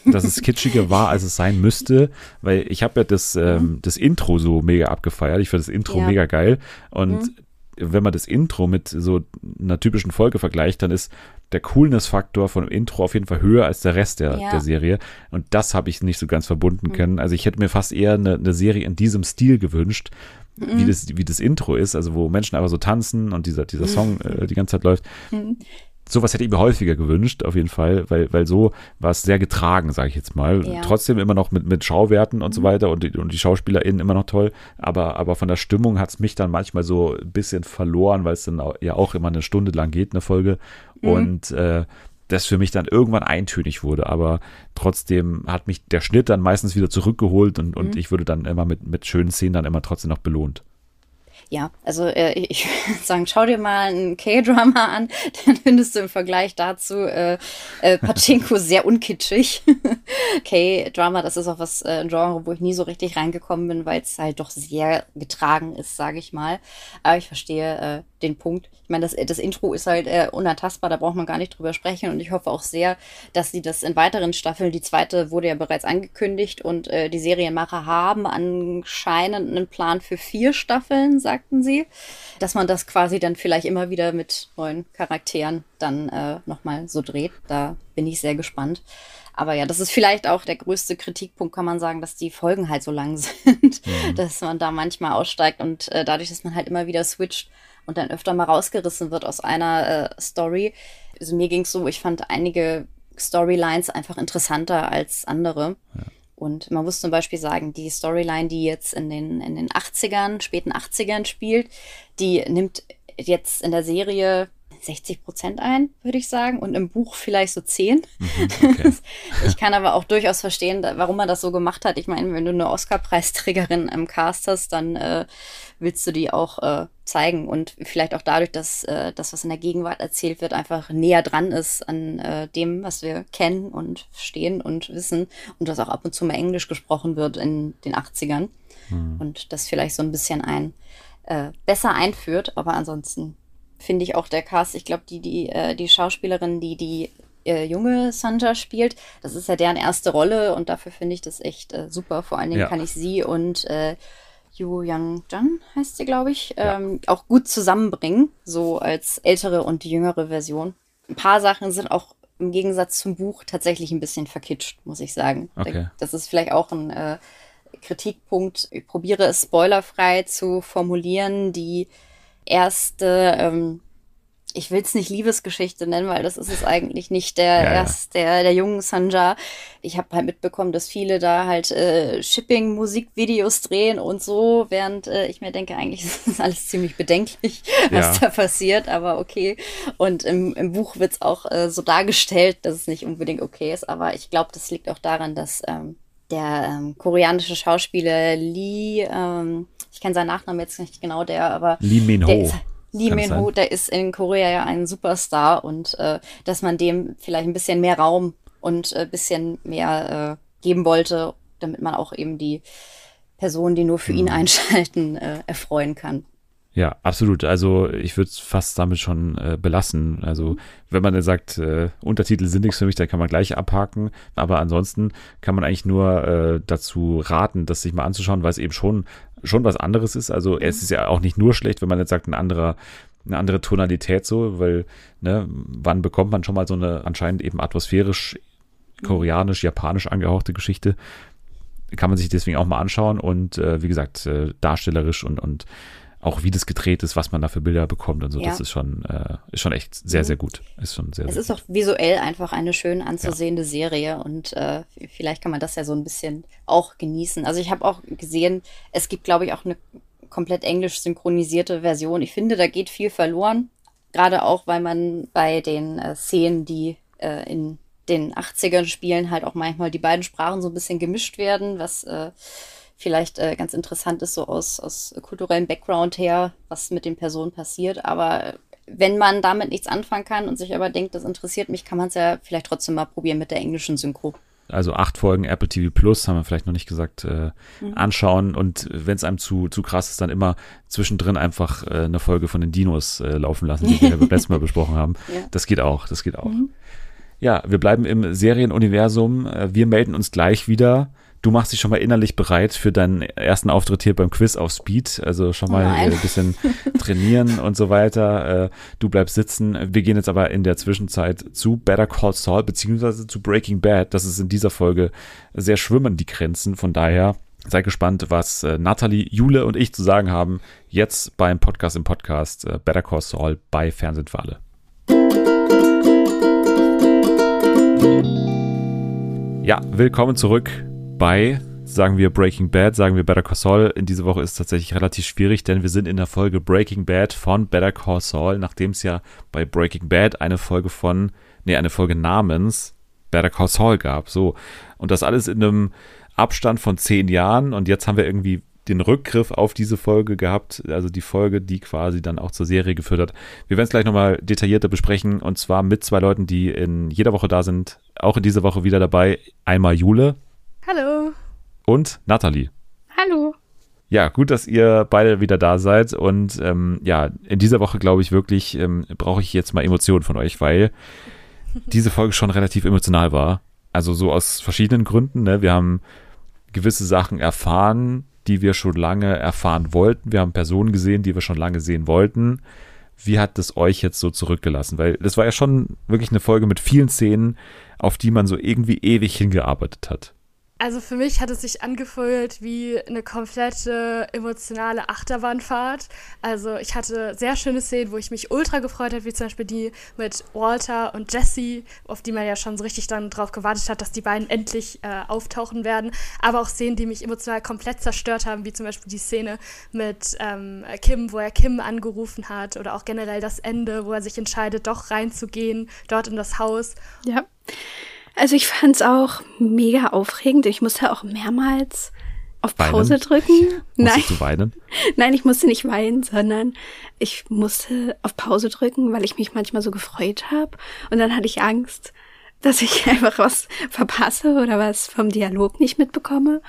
dass es kitschiger war, als es sein müsste, weil ich habe ja das, ähm, das Intro so mega abgefeiert. Ich finde das Intro ja. mega geil und mhm. wenn man das Intro mit so einer typischen Folge vergleicht, dann ist der Coolness-Faktor von dem Intro auf jeden Fall höher als der Rest der, ja. der Serie. Und das habe ich nicht so ganz verbunden mhm. können. Also ich hätte mir fast eher eine, eine Serie in diesem Stil gewünscht, mhm. wie, das, wie das Intro ist, also wo Menschen einfach so tanzen und dieser, dieser Song äh, die ganze Zeit läuft. Mhm. Sowas hätte ich mir häufiger gewünscht, auf jeden Fall, weil, weil so war es sehr getragen, sage ich jetzt mal. Ja. Trotzdem immer noch mit, mit Schauwerten und mhm. so weiter und die, und die SchauspielerInnen immer noch toll, aber, aber von der Stimmung hat es mich dann manchmal so ein bisschen verloren, weil es dann auch, ja auch immer eine Stunde lang geht, eine Folge. Mhm. Und äh, das für mich dann irgendwann eintönig wurde. Aber trotzdem hat mich der Schnitt dann meistens wieder zurückgeholt und, und mhm. ich würde dann immer mit, mit schönen Szenen dann immer trotzdem noch belohnt. Ja, also äh, ich würde sagen, schau dir mal einen K-Drama an, dann findest du im Vergleich dazu äh, äh, Pachinko sehr unkitschig. K-Drama, das ist auch was äh, ein Genre, wo ich nie so richtig reingekommen bin, weil es halt doch sehr getragen ist, sage ich mal. Aber ich verstehe äh, den Punkt. Ich meine, das, das Intro ist halt äh, unantastbar, da braucht man gar nicht drüber sprechen und ich hoffe auch sehr, dass sie das in weiteren Staffeln, die zweite wurde ja bereits angekündigt und äh, die Serienmacher haben anscheinend einen Plan für vier Staffeln, sagten sie, dass man das quasi dann vielleicht immer wieder mit neuen Charakteren dann äh, nochmal so dreht. Da bin ich sehr gespannt. Aber ja, das ist vielleicht auch der größte Kritikpunkt, kann man sagen, dass die Folgen halt so lang sind, mhm. dass man da manchmal aussteigt und äh, dadurch, dass man halt immer wieder switcht, und dann öfter mal rausgerissen wird aus einer äh, Story. Also mir ging es so, ich fand einige Storylines einfach interessanter als andere. Ja. Und man muss zum Beispiel sagen, die Storyline, die jetzt in den, in den 80ern, späten 80ern spielt, die nimmt jetzt in der Serie 60 Prozent ein, würde ich sagen. Und im Buch vielleicht so 10. Mhm, okay. ich kann aber auch durchaus verstehen, warum er das so gemacht hat. Ich meine, wenn du eine Oscar-Preisträgerin im Cast hast, dann äh, willst du die auch äh, zeigen. Und vielleicht auch dadurch, dass äh, das, was in der Gegenwart erzählt wird, einfach näher dran ist an äh, dem, was wir kennen und verstehen und wissen. Und dass auch ab und zu mal Englisch gesprochen wird in den 80ern. Mhm. Und das vielleicht so ein bisschen ein äh, besser einführt. Aber ansonsten finde ich auch der Cast, ich glaube, die, die, äh, die Schauspielerin, die die äh, junge Sanja spielt, das ist ja deren erste Rolle und dafür finde ich das echt äh, super. Vor allen Dingen ja. kann ich sie und äh, Yu Yang Jan heißt sie, glaube ich, ähm, ja. auch gut zusammenbringen, so als ältere und jüngere Version. Ein paar Sachen sind auch im Gegensatz zum Buch tatsächlich ein bisschen verkitscht, muss ich sagen. Okay. Das ist vielleicht auch ein äh, Kritikpunkt. Ich probiere es spoilerfrei zu formulieren. Die erste, ähm, ich will es nicht Liebesgeschichte nennen, weil das ist es eigentlich nicht, der ja, erst der, der jungen Sanja. Ich habe halt mitbekommen, dass viele da halt äh, Shipping-Musikvideos drehen und so, während äh, ich mir denke, eigentlich ist das alles ziemlich bedenklich, was ja. da passiert, aber okay. Und im, im Buch wird es auch äh, so dargestellt, dass es nicht unbedingt okay ist, aber ich glaube, das liegt auch daran, dass ähm, der ähm, koreanische Schauspieler Lee, ähm, ich kenne seinen Nachnamen jetzt nicht genau, der, aber Lee Min Ho. Ist, Lee Min Ho, der ist in Korea ja ein Superstar und äh, dass man dem vielleicht ein bisschen mehr Raum und ein äh, bisschen mehr äh, geben wollte, damit man auch eben die Personen, die nur für ihn mhm. einschalten, äh, erfreuen kann. Ja, absolut. Also ich würde es fast damit schon äh, belassen. Also wenn man dann sagt, äh, Untertitel sind nichts für mich, dann kann man gleich abhaken. Aber ansonsten kann man eigentlich nur äh, dazu raten, das sich mal anzuschauen, weil es eben schon, schon was anderes ist. Also es ist ja auch nicht nur schlecht, wenn man jetzt sagt, ein anderer eine andere Tonalität so, weil, ne, wann bekommt man schon mal so eine anscheinend eben atmosphärisch, koreanisch, japanisch angehauchte Geschichte? Kann man sich deswegen auch mal anschauen und äh, wie gesagt, äh, darstellerisch und, und auch wie das gedreht ist, was man da für Bilder bekommt und so, ja. das ist schon, äh, ist schon echt sehr, sehr gut. Ist schon sehr, es sehr ist auch visuell einfach eine schön anzusehende ja. Serie und äh, vielleicht kann man das ja so ein bisschen auch genießen. Also ich habe auch gesehen, es gibt, glaube ich, auch eine komplett englisch synchronisierte Version. Ich finde, da geht viel verloren. Gerade auch, weil man bei den äh, Szenen, die äh, in den 80ern spielen, halt auch manchmal die beiden Sprachen so ein bisschen gemischt werden, was äh, vielleicht äh, ganz interessant ist, so aus, aus kulturellem Background her, was mit den Personen passiert. Aber wenn man damit nichts anfangen kann und sich aber denkt, das interessiert mich, kann man es ja vielleicht trotzdem mal probieren mit der englischen Synchro. Also acht Folgen Apple TV Plus, haben wir vielleicht noch nicht gesagt, äh, mhm. anschauen. Und wenn es einem zu, zu krass ist, dann immer zwischendrin einfach äh, eine Folge von den Dinos äh, laufen lassen, die wir beim letzten Mal besprochen haben. Ja. Das geht auch, das geht auch. Mhm. Ja, wir bleiben im Serienuniversum. Äh, wir melden uns gleich wieder Du machst dich schon mal innerlich bereit für deinen ersten Auftritt hier beim Quiz auf Speed. Also schon mal Nein. ein bisschen trainieren und so weiter. Äh, du bleibst sitzen. Wir gehen jetzt aber in der Zwischenzeit zu Better Call Saul beziehungsweise zu Breaking Bad. Das ist in dieser Folge sehr schwimmen die Grenzen. Von daher Sei gespannt, was äh, Nathalie, Jule und ich zu sagen haben. Jetzt beim Podcast im Podcast äh, Better Call Saul bei Fernsehen für alle. Ja, willkommen zurück bei, sagen wir Breaking Bad, sagen wir Better Call Saul. In dieser Woche ist es tatsächlich relativ schwierig, denn wir sind in der Folge Breaking Bad von Better Call Saul, nachdem es ja bei Breaking Bad eine Folge von, nee, eine Folge namens Better Call Saul gab. So. Und das alles in einem Abstand von zehn Jahren und jetzt haben wir irgendwie den Rückgriff auf diese Folge gehabt, also die Folge, die quasi dann auch zur Serie geführt hat. Wir werden es gleich nochmal detaillierter besprechen und zwar mit zwei Leuten, die in jeder Woche da sind, auch in dieser Woche wieder dabei. Einmal Jule. Hallo. Und Nathalie. Hallo. Ja, gut, dass ihr beide wieder da seid. Und ähm, ja, in dieser Woche, glaube ich, wirklich ähm, brauche ich jetzt mal Emotionen von euch, weil diese Folge schon relativ emotional war. Also so aus verschiedenen Gründen. Ne? Wir haben gewisse Sachen erfahren, die wir schon lange erfahren wollten. Wir haben Personen gesehen, die wir schon lange sehen wollten. Wie hat das euch jetzt so zurückgelassen? Weil das war ja schon wirklich eine Folge mit vielen Szenen, auf die man so irgendwie ewig hingearbeitet hat. Also für mich hat es sich angefühlt wie eine komplette emotionale Achterbahnfahrt. Also ich hatte sehr schöne Szenen, wo ich mich ultra gefreut habe, wie zum Beispiel die mit Walter und Jesse, auf die man ja schon so richtig dann drauf gewartet hat, dass die beiden endlich äh, auftauchen werden. Aber auch Szenen, die mich emotional komplett zerstört haben, wie zum Beispiel die Szene mit ähm, Kim, wo er Kim angerufen hat oder auch generell das Ende, wo er sich entscheidet, doch reinzugehen, dort in das Haus. Ja. Also ich fand es auch mega aufregend. Ich musste auch mehrmals auf Pause weinen? drücken. Nein. du weinen? Nein, ich musste nicht weinen, sondern ich musste auf Pause drücken, weil ich mich manchmal so gefreut habe. Und dann hatte ich Angst, dass ich einfach was verpasse oder was vom Dialog nicht mitbekomme.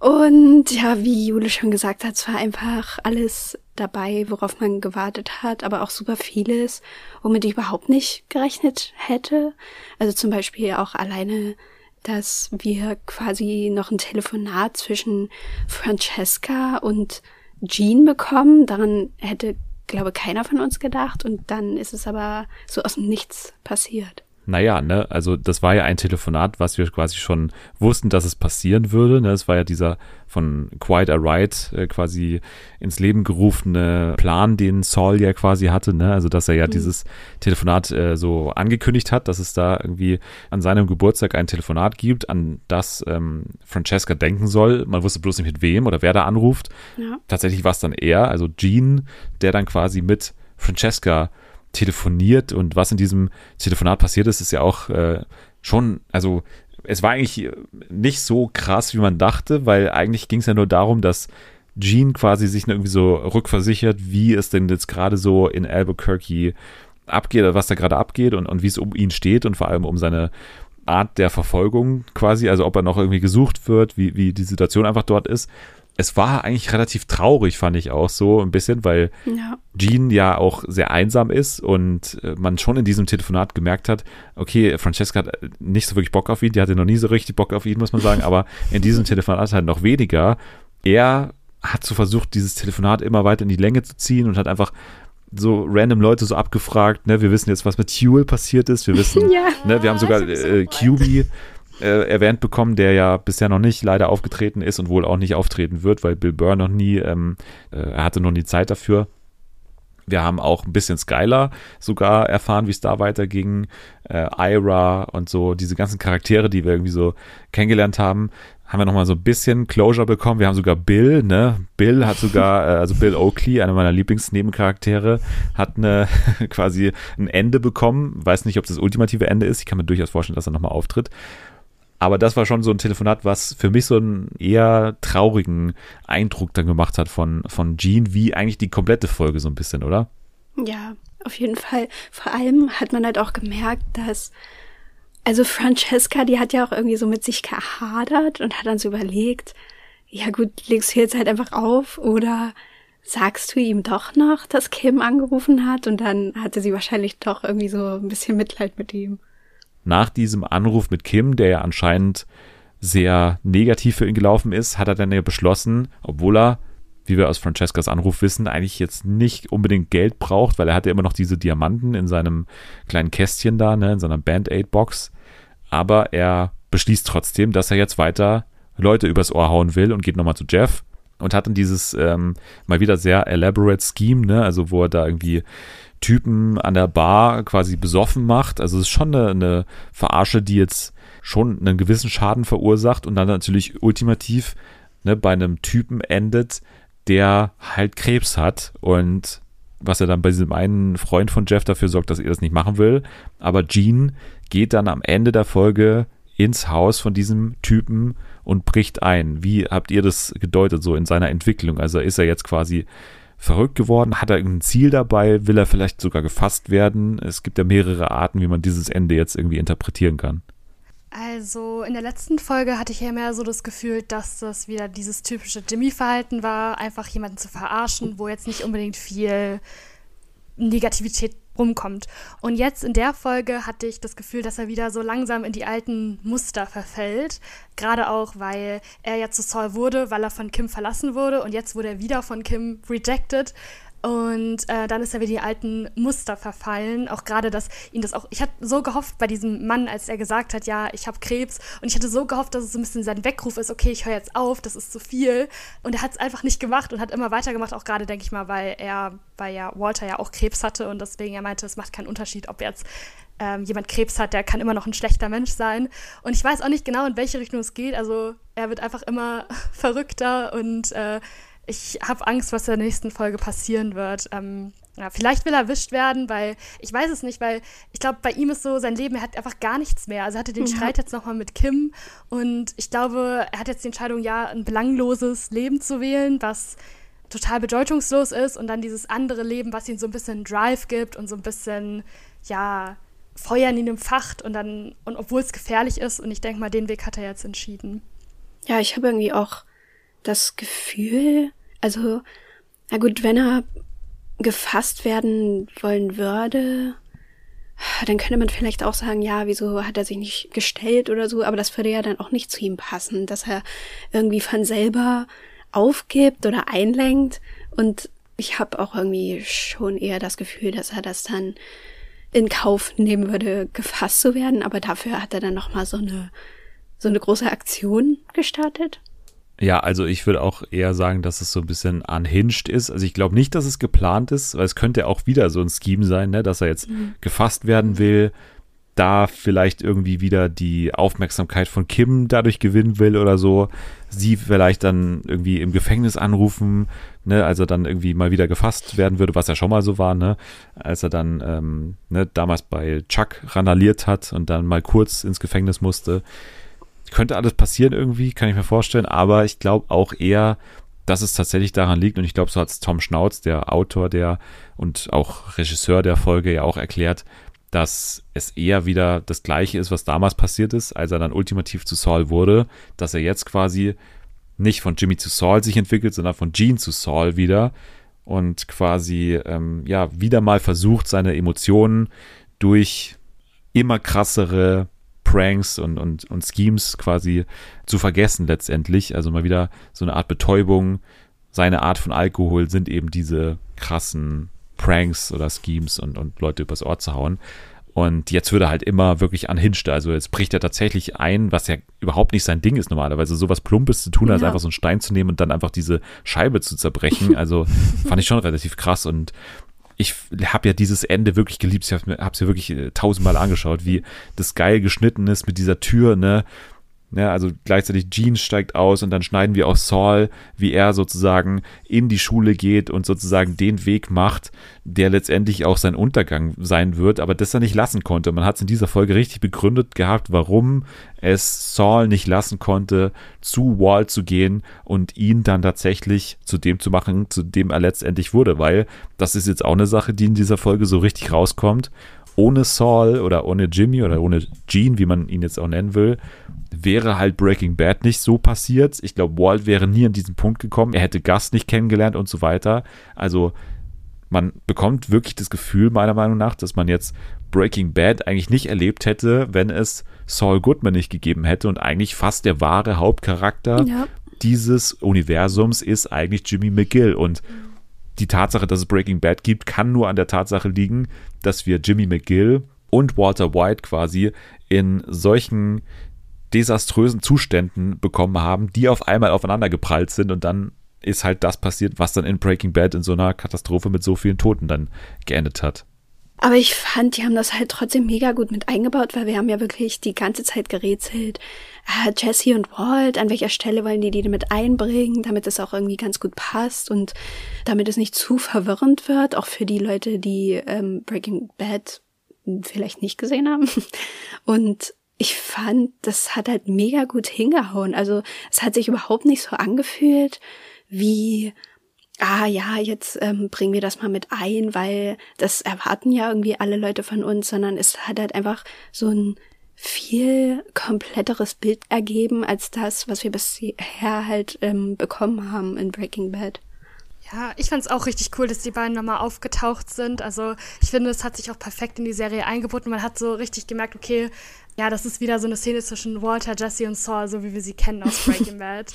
Und ja, wie Jule schon gesagt hat, es war einfach alles dabei, worauf man gewartet hat, aber auch super vieles, womit ich überhaupt nicht gerechnet hätte. Also zum Beispiel auch alleine, dass wir quasi noch ein Telefonat zwischen Francesca und Jean bekommen. Daran hätte, glaube keiner von uns gedacht. Und dann ist es aber so aus dem Nichts passiert naja, ne, also das war ja ein Telefonat, was wir quasi schon wussten, dass es passieren würde. Ne? Es war ja dieser von Quite a Right äh, quasi ins Leben gerufene Plan, den Saul ja quasi hatte, ne? Also dass er ja mhm. dieses Telefonat äh, so angekündigt hat, dass es da irgendwie an seinem Geburtstag ein Telefonat gibt, an das ähm, Francesca denken soll. Man wusste bloß nicht mit wem oder wer da anruft. Ja. Tatsächlich war es dann er, also Gene, der dann quasi mit Francesca telefoniert und was in diesem Telefonat passiert ist, ist ja auch äh, schon, also es war eigentlich nicht so krass, wie man dachte, weil eigentlich ging es ja nur darum, dass Gene quasi sich irgendwie so rückversichert, wie es denn jetzt gerade so in Albuquerque abgeht, was da gerade abgeht und, und wie es um ihn steht und vor allem um seine Art der Verfolgung quasi, also ob er noch irgendwie gesucht wird, wie, wie die Situation einfach dort ist es war eigentlich relativ traurig, fand ich auch so ein bisschen, weil ja. Jean ja auch sehr einsam ist und äh, man schon in diesem Telefonat gemerkt hat, okay, Francesca hat nicht so wirklich Bock auf ihn, die hatte noch nie so richtig Bock auf ihn, muss man sagen, aber in diesem Telefonat halt noch weniger. Er hat so versucht, dieses Telefonat immer weiter in die Länge zu ziehen und hat einfach so random Leute so abgefragt, ne, wir wissen jetzt, was mit Huel passiert ist, wir wissen, ja, ne, wir haben sogar äh, QB äh, erwähnt bekommen, der ja bisher noch nicht leider aufgetreten ist und wohl auch nicht auftreten wird, weil Bill Burr noch nie, ähm, äh, er hatte noch nie Zeit dafür. Wir haben auch ein bisschen Skylar sogar erfahren, wie es da weiterging. Äh, Ira und so, diese ganzen Charaktere, die wir irgendwie so kennengelernt haben, haben wir nochmal so ein bisschen Closure bekommen. Wir haben sogar Bill, ne? Bill hat sogar, äh, also Bill Oakley, einer meiner Lieblingsnebencharaktere, hat eine, quasi ein Ende bekommen. Weiß nicht, ob das ultimative Ende ist. Ich kann mir durchaus vorstellen, dass er nochmal auftritt. Aber das war schon so ein Telefonat, was für mich so einen eher traurigen Eindruck dann gemacht hat von, von Jean, wie eigentlich die komplette Folge so ein bisschen, oder? Ja, auf jeden Fall. Vor allem hat man halt auch gemerkt, dass, also Francesca, die hat ja auch irgendwie so mit sich gehadert und hat dann so überlegt, ja gut, legst du jetzt halt einfach auf oder sagst du ihm doch noch, dass Kim angerufen hat und dann hatte sie wahrscheinlich doch irgendwie so ein bisschen Mitleid mit ihm nach diesem Anruf mit Kim, der ja anscheinend sehr negativ für ihn gelaufen ist, hat er dann ja beschlossen, obwohl er, wie wir aus Francescas Anruf wissen, eigentlich jetzt nicht unbedingt Geld braucht, weil er hatte immer noch diese Diamanten in seinem kleinen Kästchen da, ne, in seiner Band-Aid-Box. Aber er beschließt trotzdem, dass er jetzt weiter Leute übers Ohr hauen will und geht nochmal zu Jeff und hat dann dieses ähm, mal wieder sehr elaborate Scheme, ne, also wo er da irgendwie Typen an der Bar quasi besoffen macht. Also es ist schon eine, eine Verarsche, die jetzt schon einen gewissen Schaden verursacht und dann natürlich ultimativ ne, bei einem Typen endet, der halt Krebs hat und was er dann bei diesem einen Freund von Jeff dafür sorgt, dass er das nicht machen will. Aber Gene geht dann am Ende der Folge ins Haus von diesem Typen und bricht ein. Wie habt ihr das gedeutet so in seiner Entwicklung? Also ist er jetzt quasi verrückt geworden? Hat er irgendein Ziel dabei? Will er vielleicht sogar gefasst werden? Es gibt ja mehrere Arten, wie man dieses Ende jetzt irgendwie interpretieren kann. Also in der letzten Folge hatte ich ja mehr so das Gefühl, dass das wieder dieses typische Jimmy-Verhalten war, einfach jemanden zu verarschen, wo jetzt nicht unbedingt viel Negativität rumkommt. Und jetzt in der Folge hatte ich das Gefühl, dass er wieder so langsam in die alten Muster verfällt. Gerade auch, weil er ja zu Saul wurde, weil er von Kim verlassen wurde und jetzt wurde er wieder von Kim rejected. Und äh, dann ist er wieder die alten Muster verfallen. Auch gerade, dass ihn das auch. Ich hatte so gehofft bei diesem Mann, als er gesagt hat, ja, ich habe Krebs. Und ich hatte so gehofft, dass es so ein bisschen sein Weckruf ist, okay, ich höre jetzt auf, das ist zu viel. Und er hat es einfach nicht gemacht und hat immer weitergemacht, auch gerade, denke ich mal, weil er, weil ja Walter ja auch Krebs hatte und deswegen er meinte, es macht keinen Unterschied, ob jetzt ähm, jemand Krebs hat, der kann immer noch ein schlechter Mensch sein. Und ich weiß auch nicht genau, in welche Richtung es geht. Also er wird einfach immer verrückter und äh, ich habe Angst, was in der nächsten Folge passieren wird. Ähm, ja, vielleicht will er erwischt werden, weil ich weiß es nicht, weil ich glaube, bei ihm ist so sein Leben, er hat einfach gar nichts mehr. Also er hatte den ja. Streit jetzt nochmal mit Kim und ich glaube, er hat jetzt die Entscheidung, ja, ein belangloses Leben zu wählen, was total bedeutungslos ist und dann dieses andere Leben, was ihm so ein bisschen Drive gibt und so ein bisschen, ja, Feuer in ihm facht und dann, und obwohl es gefährlich ist und ich denke mal, den Weg hat er jetzt entschieden. Ja, ich habe irgendwie auch das Gefühl, also, na gut, wenn er gefasst werden wollen würde, dann könnte man vielleicht auch sagen, ja, wieso hat er sich nicht gestellt oder so, aber das würde ja dann auch nicht zu ihm passen, dass er irgendwie von selber aufgibt oder einlenkt und ich habe auch irgendwie schon eher das Gefühl, dass er das dann in Kauf nehmen würde, gefasst zu werden, aber dafür hat er dann noch mal so eine so eine große Aktion gestartet. Ja, also ich würde auch eher sagen, dass es so ein bisschen unhinged ist. Also ich glaube nicht, dass es geplant ist, weil es könnte auch wieder so ein Scheme sein, ne, dass er jetzt mhm. gefasst werden will, da vielleicht irgendwie wieder die Aufmerksamkeit von Kim dadurch gewinnen will oder so. Sie vielleicht dann irgendwie im Gefängnis anrufen, ne, als er dann irgendwie mal wieder gefasst werden würde, was ja schon mal so war, ne, als er dann ähm, ne, damals bei Chuck randaliert hat und dann mal kurz ins Gefängnis musste könnte alles passieren irgendwie, kann ich mir vorstellen, aber ich glaube auch eher, dass es tatsächlich daran liegt und ich glaube, so hat es Tom Schnauz, der Autor der und auch Regisseur der Folge ja auch erklärt, dass es eher wieder das gleiche ist, was damals passiert ist, als er dann ultimativ zu Saul wurde, dass er jetzt quasi nicht von Jimmy zu Saul sich entwickelt, sondern von Gene zu Saul wieder und quasi ähm, ja wieder mal versucht, seine Emotionen durch immer krassere Pranks und, und, und Schemes quasi zu vergessen letztendlich. Also mal wieder so eine Art Betäubung. Seine Art von Alkohol sind eben diese krassen Pranks oder Schemes und, und Leute übers Ohr zu hauen. Und jetzt würde er halt immer wirklich anhinscht. Also jetzt bricht er tatsächlich ein, was ja überhaupt nicht sein Ding ist normalerweise, sowas Plumpes zu tun, ja. als einfach so einen Stein zu nehmen und dann einfach diese Scheibe zu zerbrechen. Also fand ich schon relativ krass. Und ich habe ja dieses Ende wirklich geliebt. Ich habe es ja wirklich äh, tausendmal angeschaut, wie das geil geschnitten ist mit dieser Tür, ne? Ja, also gleichzeitig Gene steigt aus und dann schneiden wir auch Saul, wie er sozusagen in die Schule geht und sozusagen den Weg macht, der letztendlich auch sein Untergang sein wird, aber das er nicht lassen konnte. Man hat es in dieser Folge richtig begründet gehabt, warum es Saul nicht lassen konnte, zu Walt zu gehen und ihn dann tatsächlich zu dem zu machen, zu dem er letztendlich wurde, weil das ist jetzt auch eine Sache, die in dieser Folge so richtig rauskommt ohne Saul oder ohne Jimmy oder ohne Gene, wie man ihn jetzt auch nennen will, wäre halt Breaking Bad nicht so passiert. Ich glaube, Walt wäre nie an diesen Punkt gekommen. Er hätte Gast nicht kennengelernt und so weiter. Also man bekommt wirklich das Gefühl, meiner Meinung nach, dass man jetzt Breaking Bad eigentlich nicht erlebt hätte, wenn es Saul Goodman nicht gegeben hätte und eigentlich fast der wahre Hauptcharakter ja. dieses Universums ist eigentlich Jimmy McGill und die Tatsache, dass es Breaking Bad gibt, kann nur an der Tatsache liegen, dass wir Jimmy McGill und Walter White quasi in solchen desaströsen Zuständen bekommen haben, die auf einmal aufeinander geprallt sind und dann ist halt das passiert, was dann in Breaking Bad in so einer Katastrophe mit so vielen Toten dann geendet hat. Aber ich fand, die haben das halt trotzdem mega gut mit eingebaut, weil wir haben ja wirklich die ganze Zeit gerätselt. Äh, Jesse und Walt, an welcher Stelle wollen die die mit einbringen, damit es auch irgendwie ganz gut passt und damit es nicht zu verwirrend wird, auch für die Leute, die ähm, Breaking Bad vielleicht nicht gesehen haben. Und ich fand, das hat halt mega gut hingehauen. Also es hat sich überhaupt nicht so angefühlt wie, ah ja, jetzt ähm, bringen wir das mal mit ein, weil das erwarten ja irgendwie alle Leute von uns, sondern es hat halt einfach so ein viel kompletteres Bild ergeben als das, was wir bisher halt ähm, bekommen haben in Breaking Bad. Ja, ich fand es auch richtig cool, dass die beiden nochmal aufgetaucht sind. Also ich finde, es hat sich auch perfekt in die Serie eingebunden. Man hat so richtig gemerkt, okay, ja, das ist wieder so eine Szene zwischen Walter, Jesse und Saul, so wie wir sie kennen aus Breaking Bad.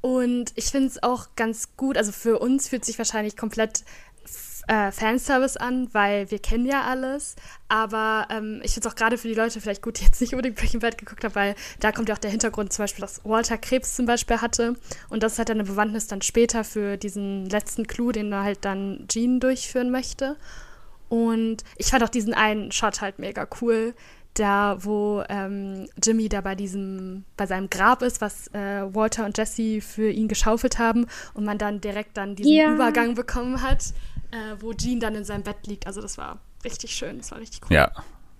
Und ich finde es auch ganz gut, also für uns fühlt sich wahrscheinlich komplett äh, Fanservice an, weil wir kennen ja alles. Aber ähm, ich finde es auch gerade für die Leute vielleicht gut, die jetzt nicht unbedingt Breaking Bad geguckt haben, weil da kommt ja auch der Hintergrund zum Beispiel, dass Walter Krebs zum Beispiel hatte. Und das hat eine Bewandtnis dann später für diesen letzten Clou, den er halt dann Jean durchführen möchte. Und ich fand auch diesen einen Shot halt mega cool, da wo ähm, Jimmy da bei diesem, bei seinem Grab ist, was äh, Walter und Jesse für ihn geschaufelt haben und man dann direkt dann diesen ja. Übergang bekommen hat, äh, wo Jean dann in seinem Bett liegt. Also das war richtig schön, das war richtig cool. Ja,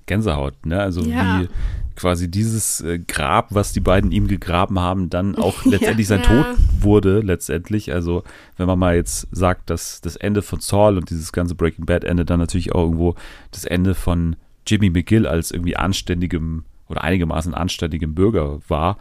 Gänsehaut, ne? Also ja. wie quasi dieses äh, Grab, was die beiden ihm gegraben haben, dann auch letztendlich sein ja. Tod wurde, letztendlich. Also, wenn man mal jetzt sagt, dass das Ende von Saul und dieses ganze Breaking Bad Ende dann natürlich auch irgendwo das Ende von Jimmy McGill als irgendwie anständigem oder einigermaßen anständigem Bürger war,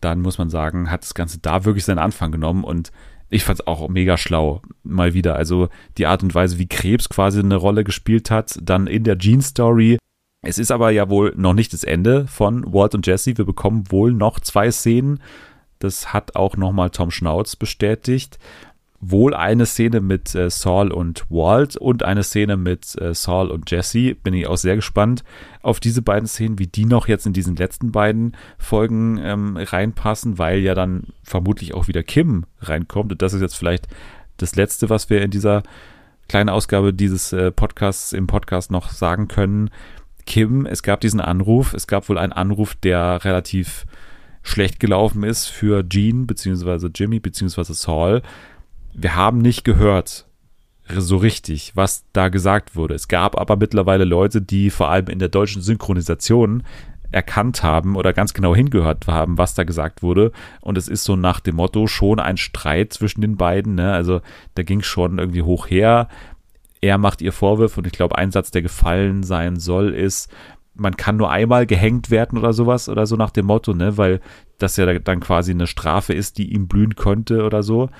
dann muss man sagen, hat das Ganze da wirklich seinen Anfang genommen und ich fand es auch mega schlau, mal wieder. Also die Art und Weise, wie Krebs quasi eine Rolle gespielt hat, dann in der Gene Story. Es ist aber ja wohl noch nicht das Ende von Walt und Jesse. Wir bekommen wohl noch zwei Szenen. Das hat auch nochmal Tom Schnauz bestätigt wohl eine Szene mit äh, Saul und Walt und eine Szene mit äh, Saul und Jesse. Bin ich auch sehr gespannt auf diese beiden Szenen, wie die noch jetzt in diesen letzten beiden Folgen ähm, reinpassen, weil ja dann vermutlich auch wieder Kim reinkommt. Und das ist jetzt vielleicht das Letzte, was wir in dieser kleinen Ausgabe dieses äh, Podcasts im Podcast noch sagen können. Kim, es gab diesen Anruf. Es gab wohl einen Anruf, der relativ schlecht gelaufen ist für Gene beziehungsweise Jimmy beziehungsweise Saul wir haben nicht gehört, so richtig, was da gesagt wurde. Es gab aber mittlerweile Leute, die vor allem in der deutschen Synchronisation erkannt haben oder ganz genau hingehört haben, was da gesagt wurde. Und es ist so nach dem Motto schon ein Streit zwischen den beiden. Ne? Also da ging es schon irgendwie hoch her. Er macht ihr Vorwürfe und ich glaube, ein Satz, der gefallen sein soll, ist, man kann nur einmal gehängt werden oder sowas oder so nach dem Motto, ne? Weil das ja dann quasi eine Strafe ist, die ihm blühen könnte oder so.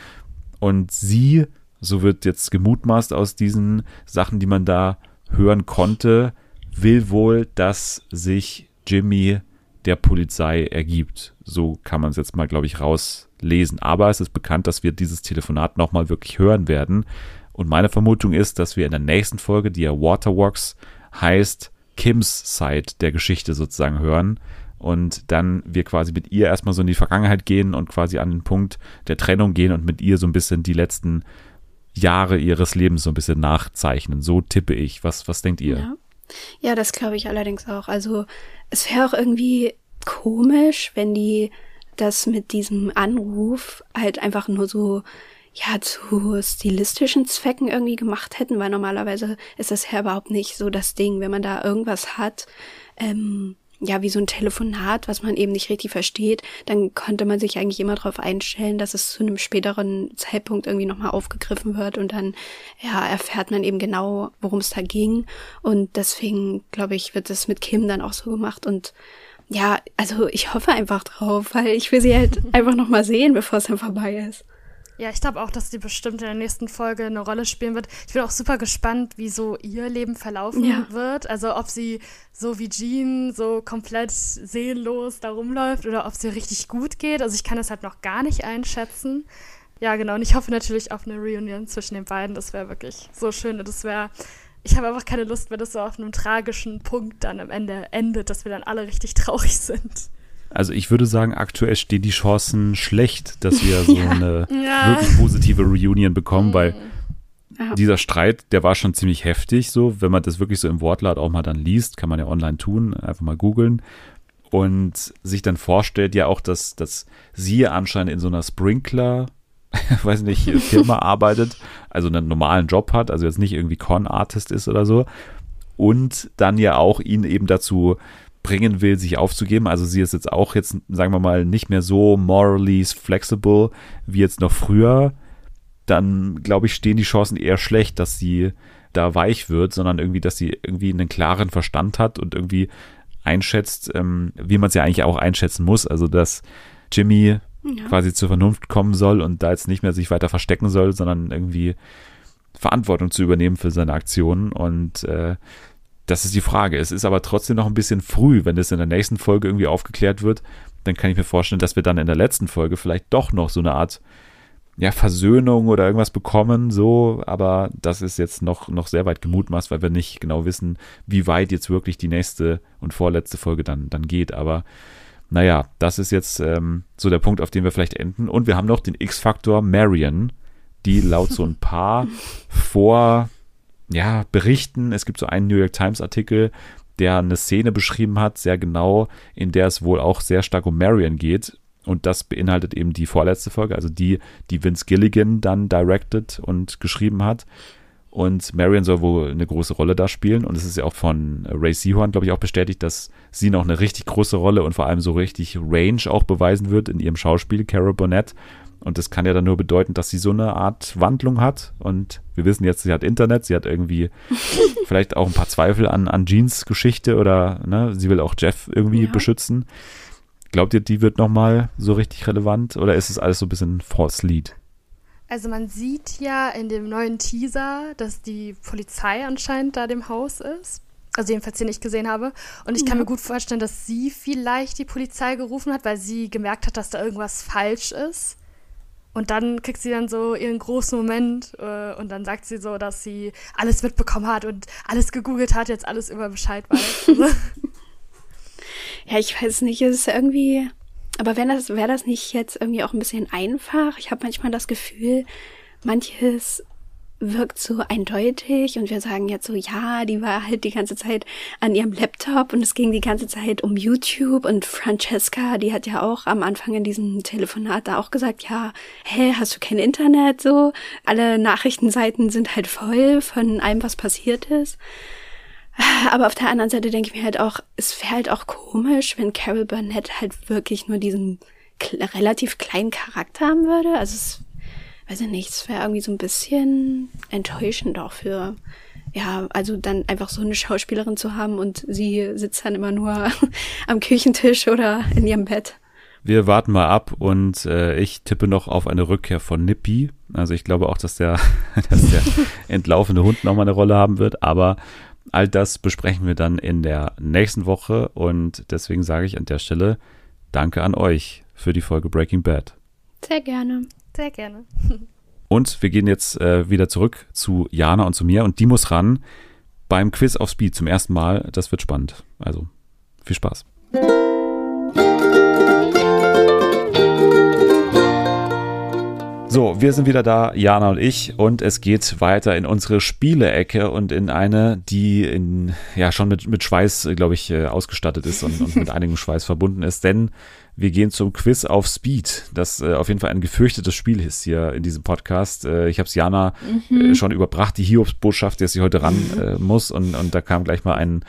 Und sie, so wird jetzt gemutmaßt aus diesen Sachen, die man da hören konnte, will wohl, dass sich Jimmy der Polizei ergibt. So kann man es jetzt mal, glaube ich, rauslesen. Aber es ist bekannt, dass wir dieses Telefonat nochmal wirklich hören werden. Und meine Vermutung ist, dass wir in der nächsten Folge, die ja Waterworks heißt, Kims Side der Geschichte sozusagen hören und dann wir quasi mit ihr erstmal so in die Vergangenheit gehen und quasi an den Punkt der Trennung gehen und mit ihr so ein bisschen die letzten Jahre ihres Lebens so ein bisschen nachzeichnen. So tippe ich. Was, was denkt ihr? Ja, ja das glaube ich allerdings auch. Also es wäre auch irgendwie komisch, wenn die das mit diesem Anruf halt einfach nur so ja, zu stilistischen Zwecken irgendwie gemacht hätten, weil normalerweise ist das ja überhaupt nicht so das Ding, wenn man da irgendwas hat, ähm, ja, wie so ein Telefonat, was man eben nicht richtig versteht, dann konnte man sich eigentlich immer darauf einstellen, dass es zu einem späteren Zeitpunkt irgendwie nochmal aufgegriffen wird und dann, ja, erfährt man eben genau, worum es da ging. Und deswegen, glaube ich, wird es mit Kim dann auch so gemacht und ja, also ich hoffe einfach drauf, weil ich will sie halt einfach nochmal sehen, bevor es dann vorbei ist. Ja, ich glaube auch, dass die bestimmt in der nächsten Folge eine Rolle spielen wird. Ich bin auch super gespannt, wie so ihr Leben verlaufen ja. wird. Also ob sie so wie Jean so komplett seelenlos da rumläuft oder ob es ihr richtig gut geht. Also ich kann das halt noch gar nicht einschätzen. Ja, genau. Und ich hoffe natürlich auf eine Reunion zwischen den beiden. Das wäre wirklich so schön. Das wäre. Ich habe einfach keine Lust, wenn das so auf einem tragischen Punkt dann am Ende endet, dass wir dann alle richtig traurig sind. Also ich würde sagen, aktuell stehen die Chancen schlecht, dass wir so ja. eine ja. wirklich positive Reunion bekommen, mhm. weil ja. dieser Streit, der war schon ziemlich heftig, so, wenn man das wirklich so im Wortlaut auch mal dann liest, kann man ja online tun, einfach mal googeln und sich dann vorstellt ja auch, dass, dass sie anscheinend in so einer Sprinkler, weiß nicht, Firma arbeitet, also einen normalen Job hat, also jetzt nicht irgendwie Con-Artist ist oder so und dann ja auch ihn eben dazu bringen will, sich aufzugeben. Also sie ist jetzt auch jetzt, sagen wir mal, nicht mehr so morally flexible wie jetzt noch früher. Dann, glaube ich, stehen die Chancen eher schlecht, dass sie da weich wird, sondern irgendwie, dass sie irgendwie einen klaren Verstand hat und irgendwie einschätzt, ähm, wie man es ja eigentlich auch einschätzen muss. Also, dass Jimmy ja. quasi zur Vernunft kommen soll und da jetzt nicht mehr sich weiter verstecken soll, sondern irgendwie Verantwortung zu übernehmen für seine Aktionen und äh, das ist die Frage. Es ist aber trotzdem noch ein bisschen früh, wenn es in der nächsten Folge irgendwie aufgeklärt wird. Dann kann ich mir vorstellen, dass wir dann in der letzten Folge vielleicht doch noch so eine Art ja, Versöhnung oder irgendwas bekommen, so, aber das ist jetzt noch, noch sehr weit gemutmaßt, weil wir nicht genau wissen, wie weit jetzt wirklich die nächste und vorletzte Folge dann, dann geht. Aber naja, das ist jetzt ähm, so der Punkt, auf dem wir vielleicht enden. Und wir haben noch den X-Faktor Marion, die laut so ein paar vor, ja, Berichten, es gibt so einen New York Times Artikel, der eine Szene beschrieben hat, sehr genau, in der es wohl auch sehr stark um Marion geht. Und das beinhaltet eben die vorletzte Folge, also die, die Vince Gilligan dann directed und geschrieben hat. Und Marion soll wohl eine große Rolle da spielen. Und es ist ja auch von Ray Seahorn, glaube ich, auch bestätigt, dass sie noch eine richtig große Rolle und vor allem so richtig Range auch beweisen wird in ihrem Schauspiel, Carol Burnett. Und das kann ja dann nur bedeuten, dass sie so eine Art Wandlung hat. Und wir wissen jetzt, sie hat Internet, sie hat irgendwie vielleicht auch ein paar Zweifel an, an Jeans Geschichte oder ne, sie will auch Jeff irgendwie ja. beschützen. Glaubt ihr, die wird nochmal so richtig relevant oder ist es alles so ein bisschen False Lead? Also man sieht ja in dem neuen Teaser, dass die Polizei anscheinend da dem Haus ist. Also jedenfalls den ich gesehen habe. Und ich kann ja. mir gut vorstellen, dass sie vielleicht die Polizei gerufen hat, weil sie gemerkt hat, dass da irgendwas falsch ist. Und dann kriegt sie dann so ihren großen Moment äh, und dann sagt sie so, dass sie alles mitbekommen hat und alles gegoogelt hat, jetzt alles über Bescheid weiß. ja, ich weiß nicht, es ist irgendwie, aber wenn das, wäre das nicht jetzt irgendwie auch ein bisschen einfach? Ich habe manchmal das Gefühl, manches wirkt so eindeutig und wir sagen jetzt so, ja, die war halt die ganze Zeit an ihrem Laptop und es ging die ganze Zeit um YouTube und Francesca, die hat ja auch am Anfang in diesem Telefonat da auch gesagt, ja, hä, hast du kein Internet so? Alle Nachrichtenseiten sind halt voll von allem, was passiert ist. Aber auf der anderen Seite denke ich mir halt auch, es wäre halt auch komisch, wenn Carol Burnett halt wirklich nur diesen relativ kleinen Charakter haben würde. Also es weiß ich nicht, es wäre irgendwie so ein bisschen enttäuschend auch für, ja, also dann einfach so eine Schauspielerin zu haben und sie sitzt dann immer nur am Küchentisch oder in ihrem Bett. Wir warten mal ab und äh, ich tippe noch auf eine Rückkehr von Nippy. Also ich glaube auch, dass der, dass der entlaufende Hund nochmal eine Rolle haben wird, aber all das besprechen wir dann in der nächsten Woche und deswegen sage ich an der Stelle Danke an euch für die Folge Breaking Bad. Sehr gerne. Sehr gerne. Und wir gehen jetzt äh, wieder zurück zu Jana und zu mir und die muss ran beim Quiz auf Speed zum ersten Mal. Das wird spannend. Also viel Spaß. So, wir sind wieder da, Jana und ich, und es geht weiter in unsere Spielecke und in eine, die in, ja schon mit, mit Schweiß, glaube ich, äh, ausgestattet ist und, und mit einigem Schweiß verbunden ist, denn wir gehen zum Quiz auf Speed, das äh, auf jeden Fall ein gefürchtetes Spiel ist hier in diesem Podcast. Äh, ich habe es Jana mhm. äh, schon überbracht, die Hiobs-Botschaft, dass sie heute ran mhm. äh, muss und, und da kam gleich mal ein,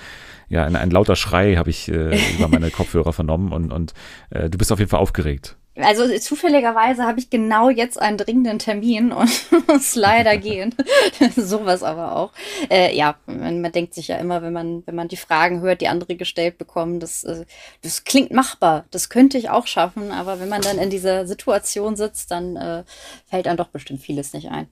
ja, ein, ein lauter Schrei habe ich äh, über meine Kopfhörer vernommen und, und äh, du bist auf jeden Fall aufgeregt. Also zufälligerweise habe ich genau jetzt einen dringenden Termin und muss leider gehen. Sowas aber auch. Äh, ja, man, man, denkt sich ja immer, wenn man, wenn man die Fragen hört, die andere gestellt bekommen, das, äh, das klingt machbar. Das könnte ich auch schaffen, aber wenn man dann in dieser Situation sitzt, dann äh, fällt dann doch bestimmt vieles nicht ein.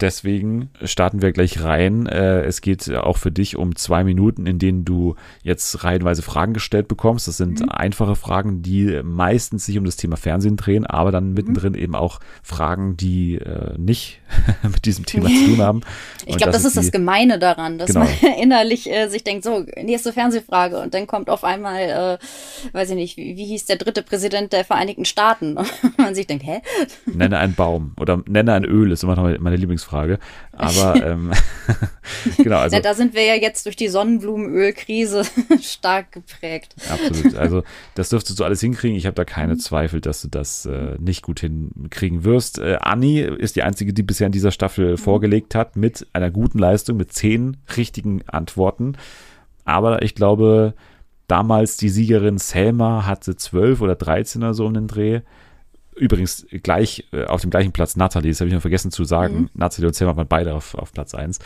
Deswegen starten wir gleich rein. Äh, es geht auch für dich um zwei Minuten, in denen du jetzt reihenweise Fragen gestellt bekommst. Das sind mhm. einfache Fragen, die meistens sich um das Thema Fernsehen drehen, aber dann mittendrin mhm. eben auch Fragen, die äh, nicht mit diesem Thema zu tun haben. Ich glaube, das, das, ist das Gemeine daran, dass genau. man innerlich äh, sich denkt, so, nächste Fernsehfrage und dann kommt auf einmal, äh, weiß ich nicht, wie, wie hieß der dritte Präsident der Vereinigten Staaten? Und man sich denkt, hä? Nenne einen Baum oder nenne ein Öl, ist immer noch meine Lieblingsfrage. Frage. Aber ähm, genau, also. Ja, da sind wir ja jetzt durch die Sonnenblumenölkrise stark geprägt. Absolut. Also das dürftest du alles hinkriegen. Ich habe da keine mhm. Zweifel, dass du das äh, nicht gut hinkriegen wirst. Äh, Anni ist die einzige, die bisher in dieser Staffel mhm. vorgelegt hat mit einer guten Leistung, mit zehn richtigen Antworten. Aber ich glaube, damals die Siegerin Selma hatte zwölf oder dreizehn oder so um den Dreh. Übrigens gleich äh, auf dem gleichen Platz Natalie, das habe ich noch vergessen zu sagen. Mhm. Natalie und Selma waren beide auf, auf Platz 1.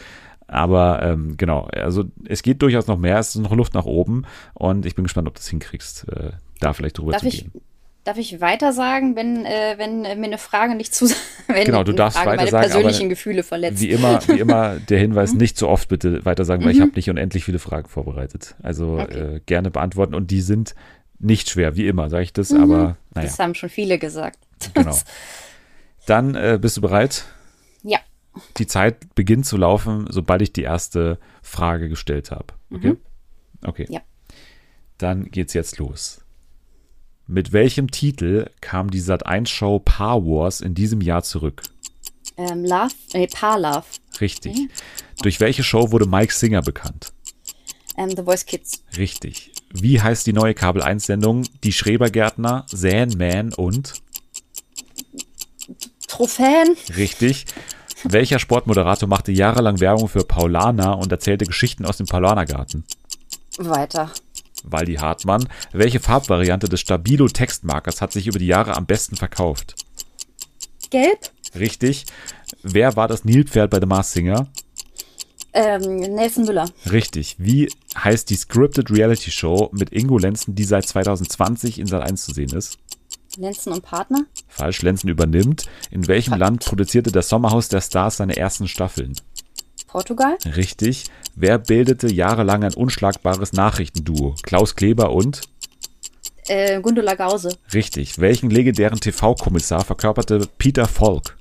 Aber ähm, genau, also es geht durchaus noch mehr, es ist noch Luft nach oben und ich bin gespannt, ob du es hinkriegst, äh, da vielleicht drüber darf zu ich, gehen. Darf ich weiter sagen, wenn, äh, wenn mir eine Frage nicht zu wenn Genau, du darfst Frage weiter meine sagen, persönlichen Gefühle verletzt. Wie immer, wie immer der Hinweis, mhm. nicht so oft bitte weiter sagen, weil mhm. ich habe nicht unendlich viele Fragen vorbereitet. Also okay. äh, gerne beantworten und die sind nicht schwer, wie immer, sage ich das, mhm. aber naja. Das haben schon viele gesagt. Genau. Dann äh, bist du bereit? Ja. Die Zeit beginnt zu laufen, sobald ich die erste Frage gestellt habe. Okay? Mhm. Okay. Ja. Dann geht's jetzt los. Mit welchem Titel kam die Sat1-Show Paar Wars in diesem Jahr zurück? Ähm, Love, nee, Paar Love. Richtig. Mhm. Durch welche Show wurde Mike Singer bekannt? Ähm, The Voice Kids. Richtig. Wie heißt die neue Kabel 1-Sendung? Die Schrebergärtner, Sandman und? Trophäen. Richtig. Welcher Sportmoderator machte jahrelang Werbung für Paulana und erzählte Geschichten aus dem Paulanergarten? Weiter. Waldi Hartmann. Welche Farbvariante des Stabilo-Textmarkers hat sich über die Jahre am besten verkauft? Gelb. Richtig. Wer war das Nilpferd bei The Mars Singer? Ähm, Nelson Müller. Richtig. Wie heißt die Scripted Reality Show mit Ingo Lenzen, die seit 2020 in Sat 1 zu sehen ist? Lenzen und Partner. Falsch, Lenzen übernimmt. In welchem. Land produzierte das Sommerhaus der Stars seine ersten Staffeln? Portugal. Richtig. Wer bildete jahrelang ein unschlagbares Nachrichtenduo? Klaus Kleber und? Äh, Gundula Gause. Richtig. Welchen legendären TV-Kommissar verkörperte Peter Falk?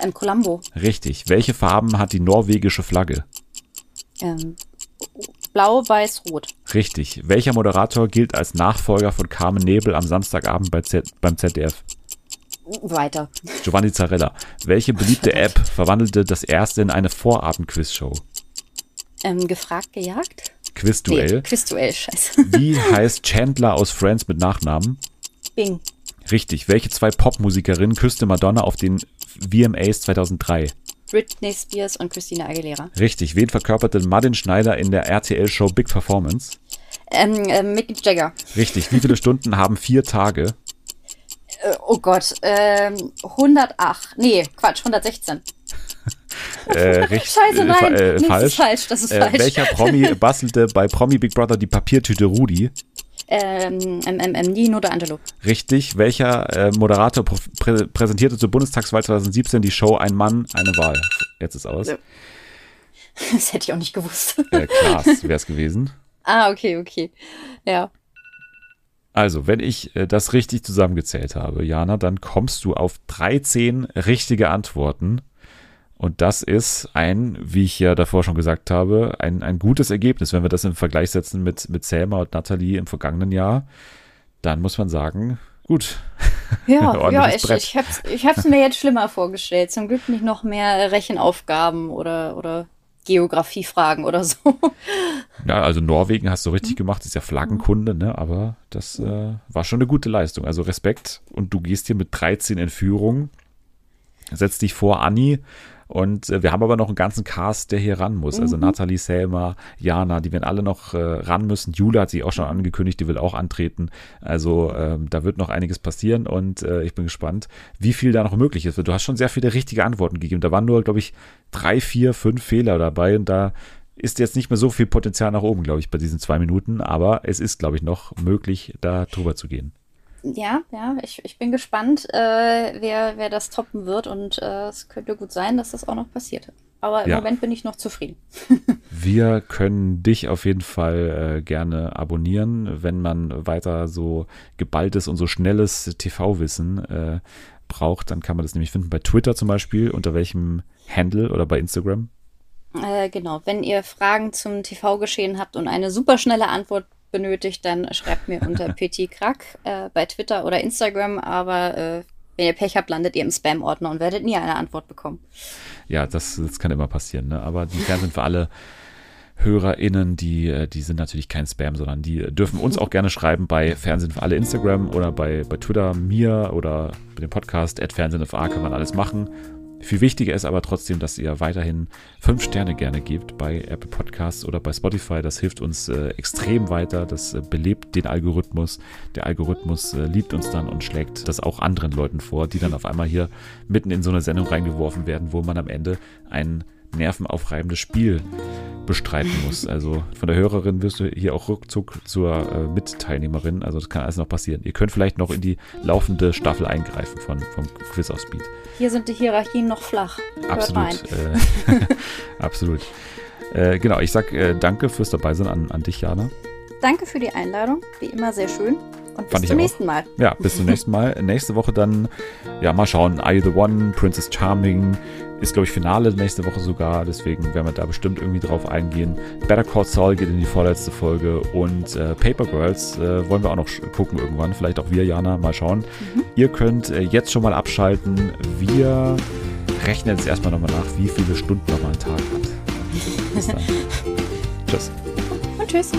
Ähm, Columbo. Richtig. Welche Farben hat die norwegische Flagge? Ähm, Blau, Weiß, Rot. Richtig. Welcher Moderator gilt als Nachfolger von Carmen Nebel am Samstagabend bei Z beim ZDF? Weiter. Giovanni Zarella. Welche beliebte App verwandelte das erste in eine Vorabend-Quiz-Show? Ähm, gefragt, gejagt? Quizduell. Nee, Quizduell, scheiße. Wie heißt Chandler aus Friends mit Nachnamen? Bing. Richtig. Welche zwei Popmusikerinnen küsste Madonna auf den VMAs 2003? Britney Spears und Christina Aguilera. Richtig. Wen verkörperte Martin Schneider in der RTL-Show Big Performance? Ähm, ähm, Mick Jagger. Richtig. Wie viele Stunden haben vier Tage? Äh, oh Gott. Ähm, 108. Nee, Quatsch, 116. Äh, recht, Scheiße, äh, nein. äh, nee, Das falsch. ist falsch, das ist Äh, falsch. welcher Promi bastelte bei Promi Big Brother die Papiertüte Rudi? Ähm, ähm, Nino D'Angelo. Richtig. Welcher äh, Moderator pr prä präsentierte zur Bundestagswahl 2017 die Show Ein Mann, eine Wahl? Jetzt ist aus. Ja. Das hätte ich auch nicht gewusst. Äh, Klaas wäre es gewesen. ah, okay, okay. Ja. Also, wenn ich äh, das richtig zusammengezählt habe, Jana, dann kommst du auf 13 richtige Antworten. Und das ist ein, wie ich ja davor schon gesagt habe, ein, ein gutes Ergebnis. Wenn wir das im Vergleich setzen mit, mit Selma und Nathalie im vergangenen Jahr, dann muss man sagen, gut. Ja, ja ich, Brett. ich hab's, ich hab's mir jetzt schlimmer vorgestellt. Zum Glück nicht noch mehr Rechenaufgaben oder, oder Geografiefragen oder so. Ja, also Norwegen hast du richtig gemacht, ist ja Flaggenkunde, ne? aber das äh, war schon eine gute Leistung. Also Respekt. Und du gehst hier mit 13 in Führung, setzt dich vor Anni und äh, wir haben aber noch einen ganzen Cast, der hier ran muss. Also Nathalie, Selma, Jana, die werden alle noch äh, ran müssen. Jule hat sich auch schon angekündigt, die will auch antreten. Also ähm, da wird noch einiges passieren und äh, ich bin gespannt, wie viel da noch möglich ist. Du hast schon sehr viele richtige Antworten gegeben. Da waren nur, glaube ich, drei, vier, fünf Fehler dabei und da ist jetzt nicht mehr so viel Potenzial nach oben, glaube ich, bei diesen zwei Minuten, aber es ist, glaube ich, noch möglich, da drüber zu gehen. Ja, ja, ich, ich bin gespannt, äh, wer, wer das toppen wird und äh, es könnte gut sein, dass das auch noch passiert. Aber im Ja. Moment bin ich noch zufrieden. Wir können dich auf jeden Fall äh, gerne abonnieren, wenn man weiter so geballtes und so schnelles TV-Wissen äh, braucht, dann kann man das nämlich finden bei Twitter zum Beispiel, unter welchem Handle oder bei Instagram. Äh, genau, wenn ihr Fragen zum TV-Geschehen habt und eine superschnelle Antwort benötigt, dann schreibt mir unter Petit Krack äh, bei Twitter oder Instagram, aber äh, wenn ihr Pech habt, landet ihr im Spam-Ordner und werdet nie eine Antwort bekommen. Ja, das, das kann immer passieren, ne? aber die Fernsehen für alle HörerInnen, die, äh, die sind natürlich kein Spam, sondern die dürfen uns auch gerne schreiben bei Fernsehen für alle Instagram oder bei, bei Twitter, mir oder bei dem Podcast at FernsehenFA kann man alles machen. Viel wichtiger ist aber trotzdem, dass ihr weiterhin fünf Sterne gerne gebt bei Apple Podcasts oder bei Spotify. Das hilft uns äh, extrem weiter. Das äh, belebt den Algorithmus. Der Algorithmus äh, liebt uns dann und schlägt das auch anderen Leuten vor, die dann auf einmal hier mitten in so eine Sendung reingeworfen werden, wo man am Ende ein nervenaufreibendes Spiel bestreiten muss. Also von der Hörerin wirst du hier auch Rückzug zur äh, Mitteilnehmerin. Also das kann alles noch passieren. Ihr könnt vielleicht noch in die laufende Staffel eingreifen von, vom Quiz aus Speed. Hier sind die Hierarchien noch flach. Absolut. Äh, absolut. Äh, genau, ich sag äh, danke fürs Dabeisein an, an dich, Jana. Danke für die Einladung, wie immer sehr schön. Und bis zum auch. nächsten Mal. Ja, bis zum nächsten Mal. Nächste Woche dann, ja, mal schauen. Are You the One? Princess Charming. Ist, glaube ich, Finale nächste Woche sogar. Deswegen werden wir da bestimmt irgendwie drauf eingehen. Better Call Saul geht in die vorletzte Folge. Und äh, Paper Girls äh, wollen wir auch noch gucken irgendwann. Vielleicht auch wir, Jana. Mal schauen. Ihr könnt äh, jetzt schon mal abschalten. Wir rechnen jetzt erstmal nochmal nach, wie viele Stunden nochmal ein Tag hat. Bis dann. Tschüss. Und tschüss.